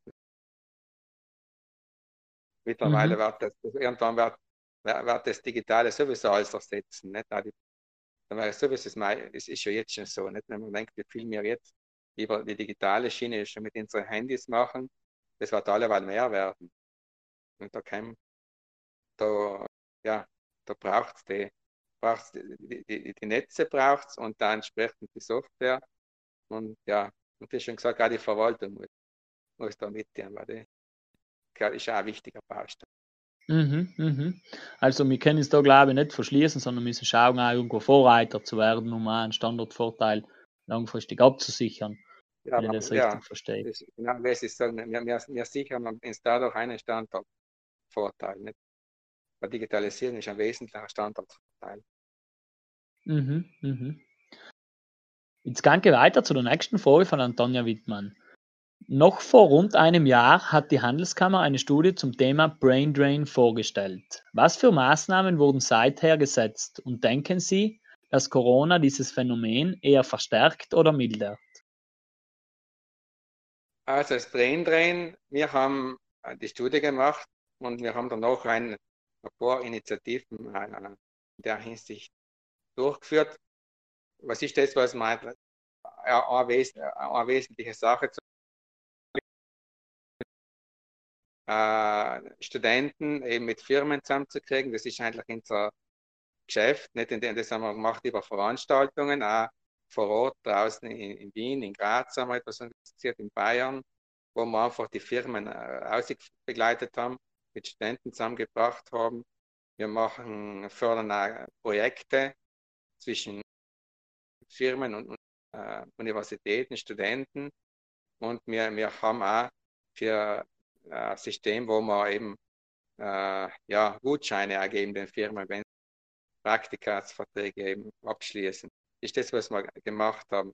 Mittlerweile mhm. wird das, irgendwann wird, wird das Digitale sowieso alles ersetzen. Nicht? Sowieso, ist ja jetzt schon so, nicht? wenn man denkt, wie viel wir jetzt über die digitale Schiene schon mit unseren Handys machen, das wird alleweil mehr werden. Und da kann, da, ja, da braucht es die, braucht's die, die, die, Netze braucht's und dann entsprechend die Software. Und ja, und wie schon gesagt, auch die Verwaltung muss, muss da mitnehmen, weil die ist auch ein wichtiger Baustein. Mhm, mhm. Also wir können es da glaube ich nicht verschließen, sondern müssen schauen, auch irgendwo Vorreiter zu werden, um einen Standortvorteil langfristig abzusichern. Ja, wenn ich das richtig verstehe. Das, genau, das ist sagen, wir, wir, wir sichern uns dadurch einen Standortvorteil. Nicht? Weil Digitalisieren ist ein wesentlicher Standortvorteil. Mhm, mhm. Jetzt gehen wir weiter zu der nächsten Frage von Antonia Wittmann. Noch vor rund einem Jahr hat die Handelskammer eine Studie zum Thema Brain Drain vorgestellt. Was für Maßnahmen wurden seither gesetzt und denken Sie, dass Corona dieses Phänomen eher verstärkt oder mildert? Also das Braindrehen, wir haben äh, die Studie gemacht und wir haben dann auch ein, paar Initiativen äh, in der Hinsicht durchgeführt. Was ist das, was man eine, wesentliche Sache zu äh, Studenten eben mit Firmen zusammenzukriegen. Das ist eigentlich unser Geschäft. Nicht? Und das haben wir gemacht über Veranstaltungen, auch vor Ort draußen in, in Wien, in Graz haben wir etwas organisiert, in Bayern, wo wir einfach die Firmen äh, begleitet haben, mit Studenten zusammengebracht haben. Wir machen, fördern Projekte zwischen Firmen und äh, Universitäten, Studenten. Und wir, wir haben auch für äh, ein System, wo wir eben äh, ja, Gutscheine ergeben den Firmen, wenn Praktikatsverträge eben abschließen. Ist das, was wir gemacht haben.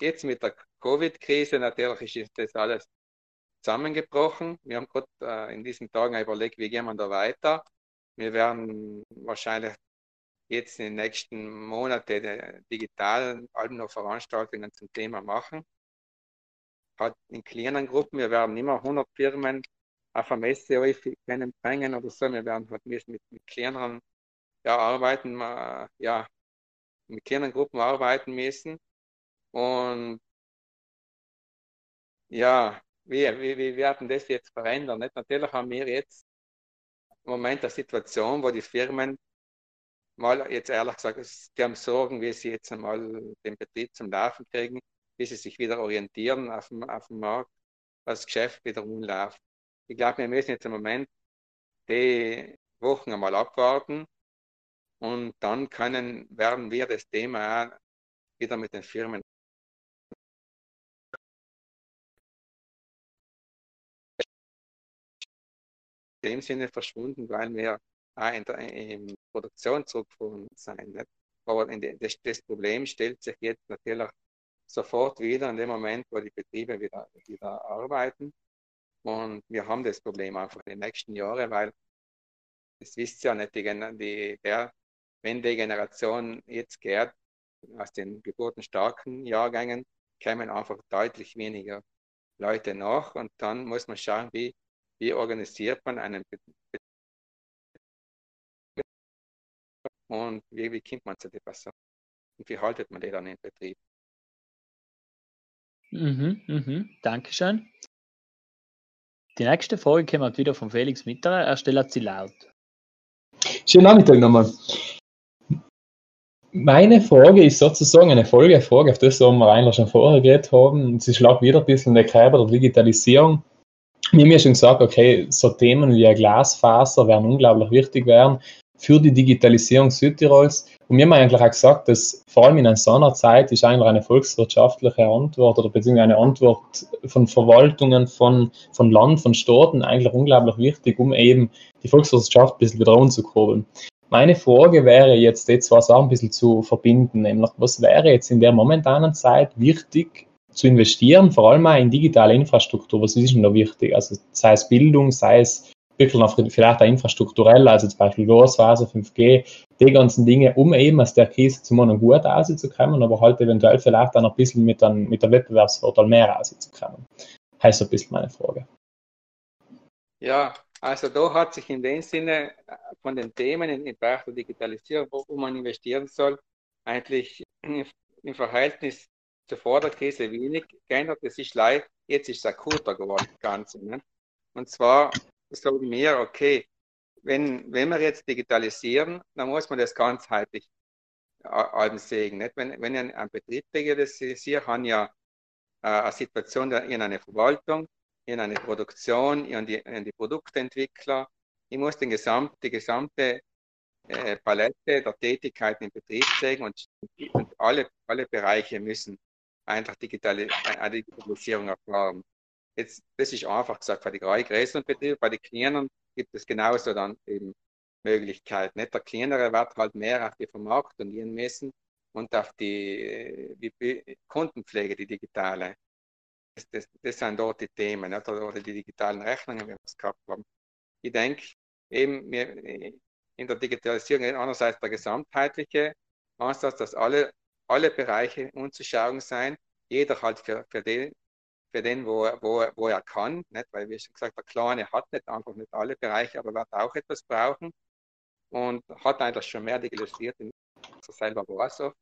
Jetzt mit der Covid-Krise natürlich ist das alles zusammengebrochen. Wir haben gerade äh, in diesen Tagen überlegt, wie gehen wir da weiter. Wir werden wahrscheinlich jetzt in den nächsten Monaten digital alle noch Veranstaltungen zum Thema machen. Hat in kleinen Gruppen, wir werden immer 100 Firmen auf eine Messe bringen oder so. Wir werden halt mit, mit kleineren ja, arbeiten, ja, mit kleinen Gruppen arbeiten müssen. Und ja, wie, wie, wie werden das jetzt verändern? Nicht? Natürlich haben wir jetzt im Moment eine Situation, wo die Firmen mal, jetzt ehrlich gesagt, die haben Sorgen, wie sie jetzt einmal den Betrieb zum Laufen kriegen, wie sie sich wieder orientieren auf dem, auf dem Markt, was das Geschäft wieder umläuft. Ich glaube, wir müssen jetzt im Moment die Wochen einmal abwarten und dann können, werden wir das Thema wieder mit den Firmen in dem Sinne verschwunden, weil wir auch in der in Produktion zurückgefahren sein. Nicht? Aber de, das, das, Problem stellt sich jetzt natürlich sofort wieder in dem Moment, wo die Betriebe wieder, wieder arbeiten. Und wir haben das Problem einfach in den nächsten Jahren, weil das wisst ja nicht, die, die, der, wenn die Generation jetzt geht, aus den geburtenstarken Jahrgängen, kämen einfach deutlich weniger Leute nach und dann muss man schauen, wie, wie organisiert man einen Betrieb und wie, wie kommt man zu der Person und wie haltet man die dann in Betrieb. Mhm, mhm, Dankeschön. Die nächste Frage kommt wieder von Felix Mitterer. Er stellt sie laut. Schönen Nachmittag nochmal. Meine Frage ist sozusagen eine Folgefrage auf das, was wir eigentlich schon vorher geredet haben. Sie schlagt wieder ein bisschen in der Gräber der Digitalisierung. Wir haben ja schon gesagt, okay, so Themen wie Glasfaser werden unglaublich wichtig werden für die Digitalisierung Südtirols. Und wir haben eigentlich auch gesagt, dass vor allem in so einer Zeit ist eigentlich eine volkswirtschaftliche Antwort oder beziehungsweise eine Antwort von Verwaltungen, von, von Land, von Staaten eigentlich unglaublich wichtig, um eben die Volkswirtschaft ein bisschen wieder anzukurbeln. Meine Frage wäre jetzt, jetzt was auch ein bisschen zu verbinden, nämlich was wäre jetzt in der momentanen Zeit wichtig zu investieren, vor allem auch in digitale Infrastruktur, was ist denn da wichtig? Also sei es Bildung, sei es wirklich noch vielleicht auch infrastrukturell, also zum Beispiel Glasfaser, 5G, die ganzen Dinge, um eben aus der Krise zum einen gut rauszukommen, aber halt eventuell vielleicht auch noch ein bisschen mit, einem, mit der Wettbewerbsvorteil mehr rauszukommen. Heißt so ein bisschen meine Frage. Ja, also da hat sich in dem Sinne äh, von den Themen in, Bereich der Digitalisierung, wo man investieren soll, eigentlich im Verhältnis zur Vorderkrise wenig geändert. Es ist leid, jetzt ist es akuter geworden, das Ganze. Ne? Und zwar sagen wir, okay, wenn, wenn wir jetzt digitalisieren, dann muss man das ganzheitlich allem sehen. Nicht? Wenn, wenn ich einen Betrieb digitalisiere, habe ich ja äh, eine Situation in einer Verwaltung, in eine Produktion, in die, in die Produktentwickler. Ich muss den gesamt, die gesamte äh, Palette der Tätigkeiten im Betrieb sehen und, und alle, alle Bereiche müssen einfach digitale, eine Digitalisierung erfahren. Jetzt, das ist einfach gesagt, für die größeren Betriebe, bei den kleinen gibt es genauso dann eben Möglichkeiten. Nicht? Der kleinere wird halt mehr auf die Vermarktung gehen müssen und auf die, die Kundenpflege, die digitale. Das, das, das, sind dort die Themen nicht? oder die digitalen Rechnungen, wie wir es gehabt haben. Ich denke, eben in der Digitalisierung einerseits der gesamtheitliche Ansatz, dass alle, alle Bereiche umzuschauen sein, jeder halt für, für den für den, wo, wo, wo er kann. Nicht? Weil, wie schon gesagt, der Kleine hat nicht einfach nicht alle Bereiche, aber wird auch etwas brauchen und hat eigentlich schon mehr digitalisiert, in selber war so.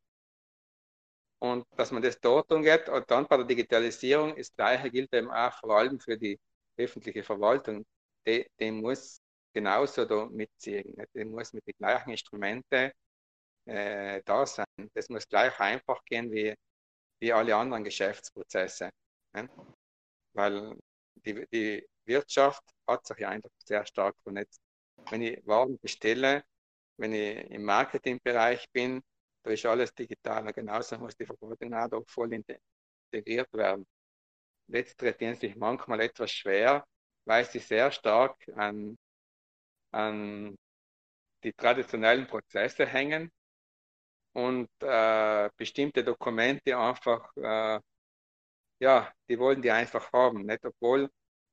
Und dass man das dort umgeht und dann bei der Digitalisierung, das Gleiche gilt eben auch vor allem für die öffentliche Verwaltung. Die, die muss genauso da mitziehen. Nicht? Die muss mit den gleichen Instrumenten äh, da sein. Das muss gleich einfach gehen wie, wie alle anderen Geschäftsprozesse. Ne? Weil die, die Wirtschaft hat sich ja einfach sehr stark vernetzt. Wenn ich Waren bestelle, wenn ich im Marketingbereich bin, da ist alles digital. Genauso muss die Verwaltung auch doch voll integriert werden. Letztere tun sich manchmal etwas schwer, weil sie sehr stark an, an die traditionellen Prozesse hängen und äh, bestimmte Dokumente einfach, äh, ja, die wollen die einfach haben. Nicht? Obwohl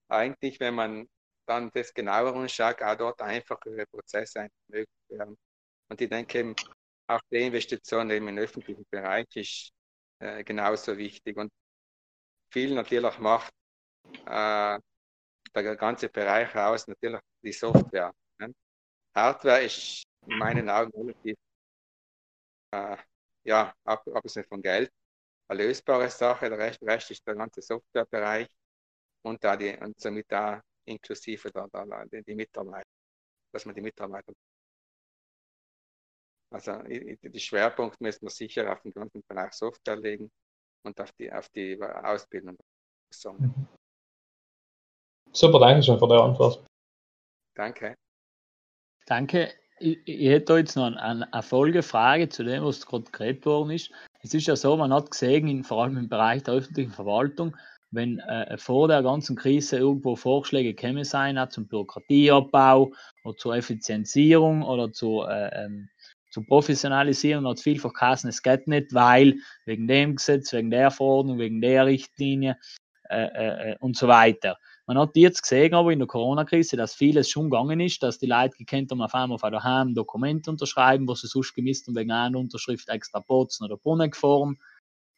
eigentlich, wenn man dann das genauer anschaut, auch dort einfachere Prozesse möglich werden. Und ich denke eben, auch die Investition eben im öffentlichen Bereich ist äh, genauso wichtig. Und viel natürlich macht äh, der ganze Bereich aus, natürlich die Software. Ne? Hardware ist in meinen Augen relativ, äh, ja, abgesehen von Geld, eine lösbare Sache. Der Rest, Rest ist der ganze Softwarebereich und da die, und somit da inklusive da, da, die Mitarbeiter, dass man die Mitarbeiter. Also die Schwerpunkt müssen wir sicher auf den ganzen Bereich Software legen und auf die, auf die Ausbildung. Mhm. Super, danke schön für die Antwort. Danke. Danke. Ich, ich hätte jetzt noch eine, eine Folgefrage zu dem, was gerade geredet worden ist. Es ist ja so, man hat gesehen, vor allem im Bereich der öffentlichen Verwaltung, wenn äh, vor der ganzen Krise irgendwo Vorschläge käme sein, zum Bürokratieabbau oder zur Effizienzierung oder zur, äh, ähm, zur Professionalisierung, hat vielfach geheißen, es geht nicht, weil wegen dem Gesetz, wegen der Verordnung, wegen der Richtlinie äh, äh, äh und so weiter. Man hat jetzt gesehen, aber in der Corona-Krise, dass vieles schon gegangen ist, dass die Leute gekannt haben, auf einmal von daheim ein Dokument unterschreiben, was sie sonst gemisst und wegen einer Unterschrift extra putzen oder Brunnen gefahren.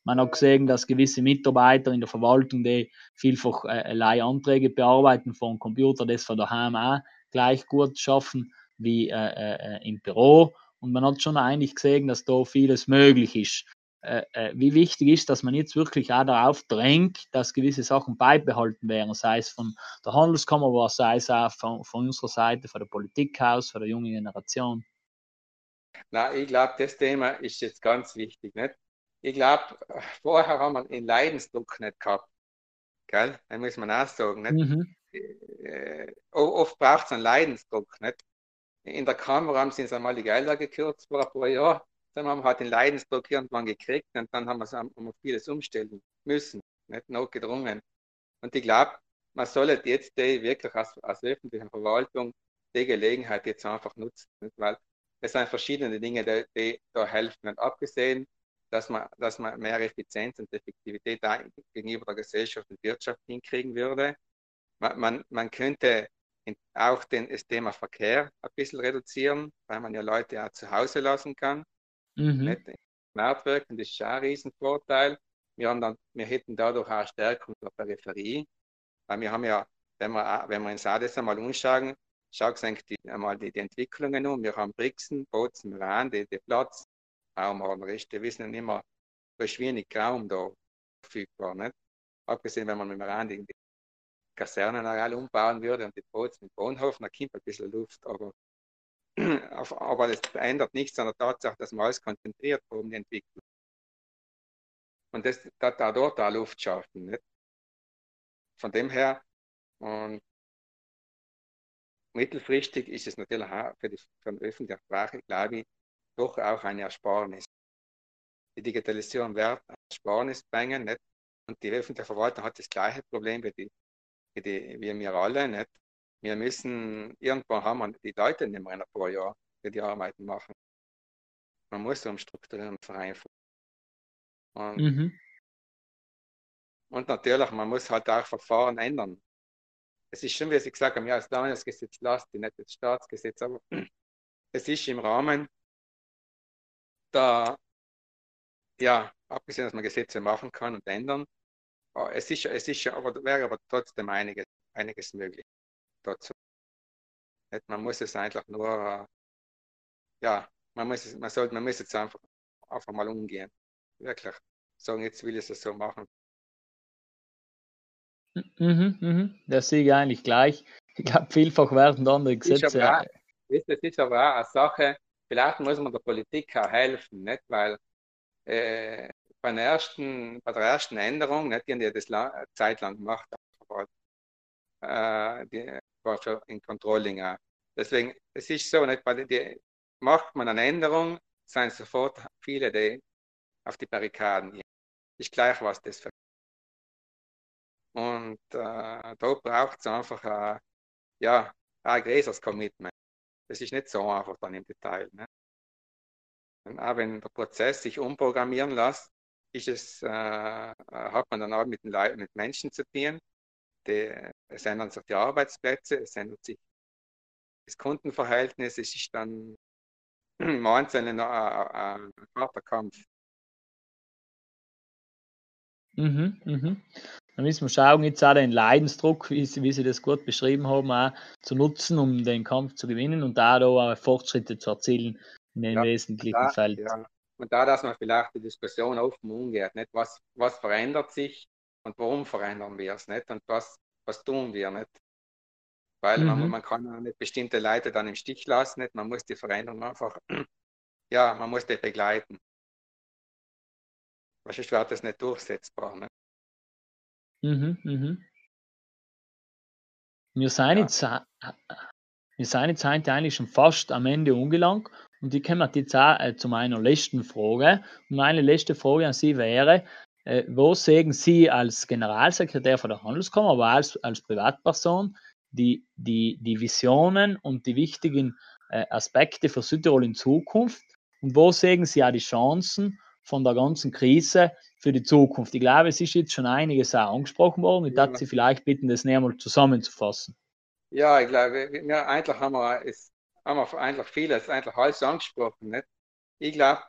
Man hat gesehen, dass gewisse Mitarbeiter in der Verwaltung, die vielfach äh, Leihanträge bearbeiten vom Computer, das von daheim auch gleich gut schaffen wie äh, äh, im Büro. Und man hat schon eigentlich gesehen, dass da vieles möglich ist. Äh, äh, wie wichtig ist, dass man jetzt wirklich auch darauf drängt, dass gewisse Sachen beibehalten werden, sei es von der Handelskammer, aber sei es auch von, von unserer Seite, von der Politik aus, von der jungen Generation. Na, ich glaube, das Thema ist jetzt ganz wichtig. Nicht? Ich glaube, vorher haben wir einen Leidensdruck nicht gehabt. Gell? Da muss man auch sagen. Nicht? Mhm. Äh, oft braucht es einen Leidensdruck. Nicht? In der Kamera haben sie uns einmal die Gelder gekürzt vor ein paar Jahren dann haben wir halt den Leidensdruck irgendwann gekriegt und dann haben wir, haben wir vieles umstellen müssen, nicht notgedrungen. Und ich glaube, man sollte jetzt die wirklich als, als öffentliche Verwaltung die Gelegenheit jetzt einfach nutzen, nicht? weil es sind verschiedene Dinge, die, die da helfen. Und abgesehen, dass man, dass man mehr Effizienz und Effektivität gegenüber der Gesellschaft und Wirtschaft hinkriegen würde. Man, man, man könnte auch den, das Thema Verkehr ein bisschen reduzieren, weil man ja Leute auch zu Hause lassen kann. Mhm. Nicht das ist auch ein Riesenvorteil. Wir, haben dann, wir hätten dadurch auch eine Stärkung der Peripherie, weil wir haben ja, wenn wir, wenn wir uns auch das einmal anschauen, schau die, einmal die, die Entwicklungen um. Wir haben Brixen, Bozen, Iran, die, die Platz, Raum haben. Wir wissen nicht immer, da ist wenig Raum da verfügbar. Nicht? Abgesehen, wenn man mit dem die, die Kasernenareal umbauen würde und die Bozen mit Wohnhof, dann kommt ein bisschen Luft, aber aber das verändert nichts an der Tatsache, dass wir alles konzentriert haben, die Entwicklung. Und das hat da dort auch Luft schaffen. Nicht? Von dem her, und mittelfristig ist es natürlich auch für die, für die öffentliche Sprache, glaube ich, doch auch eine Ersparnis. Die Digitalisierung wird Ersparnis bringen. Nicht? Und die öffentliche Verwaltung hat das gleiche Problem wie, die, die, wie wir alle. Nicht? wir müssen, irgendwann haben wir die Leute nicht mehr paar Jahren, die die Arbeiten machen. Man muss umstrukturieren und vereinfachen. Und, mhm. und natürlich, man muss halt auch Verfahren ändern. Es ist schon, wie Sie gesagt haben, ja, das Landesgesetz lasst die nicht das Staatsgesetz, aber es ist im Rahmen da, ja, abgesehen, dass man Gesetze machen kann und ändern, es ist, es ist aber, wäre aber trotzdem einiges, einiges möglich dazu. Man muss es einfach nur, ja, man muss, man sollte, man muss jetzt einfach, einfach mal umgehen. Wirklich. Sagen, jetzt will ich es so machen. Mhm, mhm. Das sehe ich eigentlich gleich. Ich glaube, vielfach werden andere Gesetze. Das ist das ist aber auch eine Sache, vielleicht muss man der Politik auch helfen, nicht? Weil äh, bei, der ersten, bei der ersten Änderung, nicht, die haben ja das La Zeit lang gemacht, aber, äh, die war für in Controlling auch. Deswegen, es ist so, nicht, bei die, macht man eine Änderung, sind sofort viele, die auf die Barrikaden gehen. Ist gleich, was das für. Und äh, da braucht es einfach ein, ja, ein größeres Commitment. Das ist nicht so einfach dann im Detail. Ne? Auch wenn der Prozess sich umprogrammieren lässt, ist es, äh, hat man dann auch mit, mit Menschen zu tun. Die, es ändern sich die Arbeitsplätze, es ändert sich das Kundenverhältnis, es ist dann im Einzelnen ein, harter Kampf. Mhm, mhm. Da müssen wir schauen, jetzt auch den Leidensdruck, wie Sie, wie Sie das gut beschrieben haben, auch zu nutzen, um den Kampf zu gewinnen und da auch Fortschritte zu erzielen in den ja, wesentlichen da, Feld. Ja. Und da, dass man vielleicht die Diskussion offen umgeht, nicht? Was, was verändert sich und warum verändern wir es nicht und was, was tun wir nicht. Weil mhm. man, man kann nicht bestimmte Leute dann im Stich lassen, nicht? man muss die Veränderung einfach, ja, man muss die begleiten. Sonst wird das nicht durchsetzbar. Nicht? Mhm, mhm. Wir sind, ja. jetzt, wir sind jetzt eigentlich schon fast am Ende angelangt und ich komme jetzt auch äh, zu meiner letzten Frage. Und meine letzte Frage an Sie wäre, äh, wo sehen Sie als Generalsekretär von der Handelskammer, aber als, als Privatperson die, die, die Visionen und die wichtigen äh, Aspekte für Südtirol in Zukunft und wo sehen Sie auch die Chancen von der ganzen Krise für die Zukunft? Ich glaube, es ist jetzt schon einiges auch angesprochen worden. Ich ja. darf Sie vielleicht bitten, das näher mal zusammenzufassen. Ja, ich glaube, wir, eigentlich haben wir, ist, haben wir eigentlich vieles, eigentlich alles angesprochen. Nicht? Ich glaube,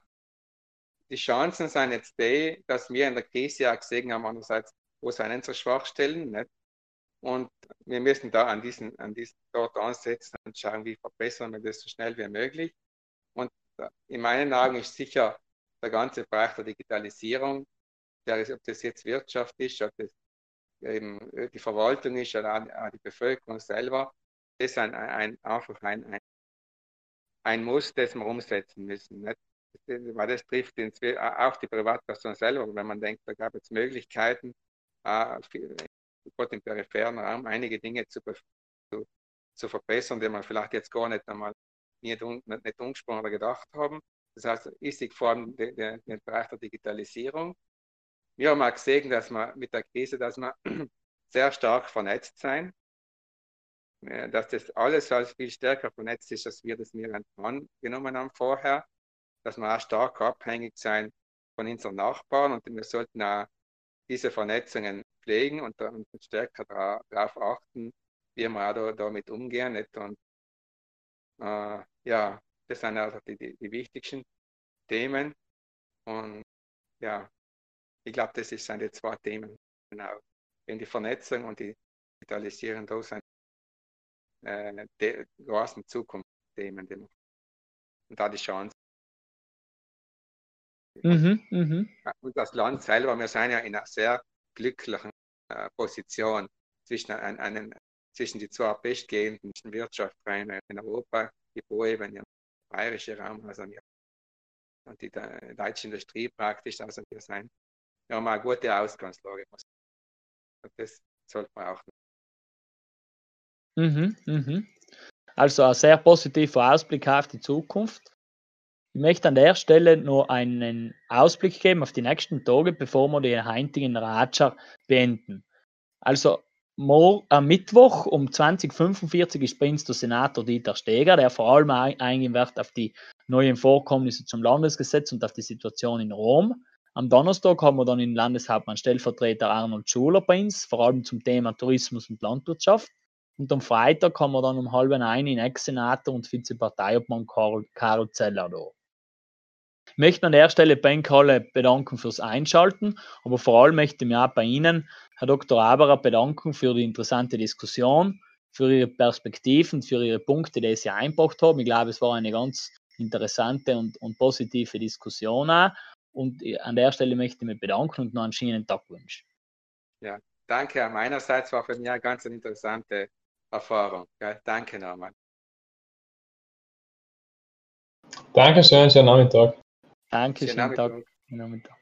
die Chancen sind jetzt die, dass wir in der Krise ja gesehen haben, einerseits, wo sind unsere Schwachstellen, nicht? Und wir müssen da an diesen, an diesen dort ansetzen und schauen, wie verbessern wir das so schnell wie möglich. Und in meinen Augen ist sicher der ganze Bereich der Digitalisierung, der ist, ob das jetzt Wirtschaft ist, ob das eben die Verwaltung ist oder auch die Bevölkerung selber, das ist ein, ein, einfach ein, ein, ein Muss, das wir umsetzen müssen. Weil das trifft auch die Privatperson selber, wenn man denkt, da gab es Möglichkeiten, im peripheren Raum einige Dinge zu, zu, zu, verbessern, die man vielleicht jetzt gar nicht einmal nicht, nicht, nicht oder gedacht haben. Das heißt, ist die Form den Bereich der Digitalisierung. Wir haben auch gesehen, dass wir mit der Krise, dass wir sehr stark vernetzt sein, dass das alles als viel stärker vernetzt ist, als wir das mir angenommen haben vorher, dass wir auch stark abhängig sein von unseren Nachbarn und wir sollten auch diese Vernetzungen pflegen und, und stärker darauf achten, wie wir auch da, damit umgehen. Nicht? Und äh, ja, das sind also die, die, die wichtigsten Themen. Und ja, ich glaube, das sind die zwei Themen. Genau. Wenn die Vernetzung und die Digitalisierung da sind, äh, die großen Zukunftsthemen. Die und da die Chance. Mhm, mh. Und das Land selber, wir sind ja in einer sehr glücklichen äh, Position zwischen, ein, einen, zwischen die zwei bestgehenden Wirtschaftsräume in Europa, die Boeben, der bayerische Raum, also wir, und die deutsche Industrie praktisch, also wir sind, wir haben eine gute Ausgangslage. Und das sollte man auch. Mhm, mhm. Also ein sehr positiver Ausblick auf die Zukunft. Ich möchte an der Stelle noch einen Ausblick geben auf die nächsten Tage, bevor wir den heutigen Ratscher beenden. Also am Mittwoch um 2045 ist bei uns der Senator Dieter Steger, der vor allem eingehen wird auf die neuen Vorkommnisse zum Landesgesetz und auf die Situation in Rom. Am Donnerstag haben wir dann den Landeshauptmann Stellvertreter Arnold Schuler bei uns, vor allem zum Thema Tourismus und Landwirtschaft. Und am Freitag haben wir dann um halb ein in Ex-Senator und Vizeparteiobmann Karl, Karl Zeller da. Ich möchte an der Stelle bei alle bedanken fürs Einschalten, aber vor allem möchte ich mich auch bei Ihnen, Herr Dr. Aberer, bedanken für die interessante Diskussion, für Ihre Perspektiven, für Ihre Punkte, die Sie eingebracht haben. Ich glaube, es war eine ganz interessante und, und positive Diskussion auch. Und an der Stelle möchte ich mich bedanken und noch einen schönen Tag wünschen. Ja, danke. Meinerseits war für mich eine ganz interessante Erfahrung. Ja, danke nochmal. Dankeschön, schönen Nachmittag. Danke, schönen, schönen Tag. Nachmittag.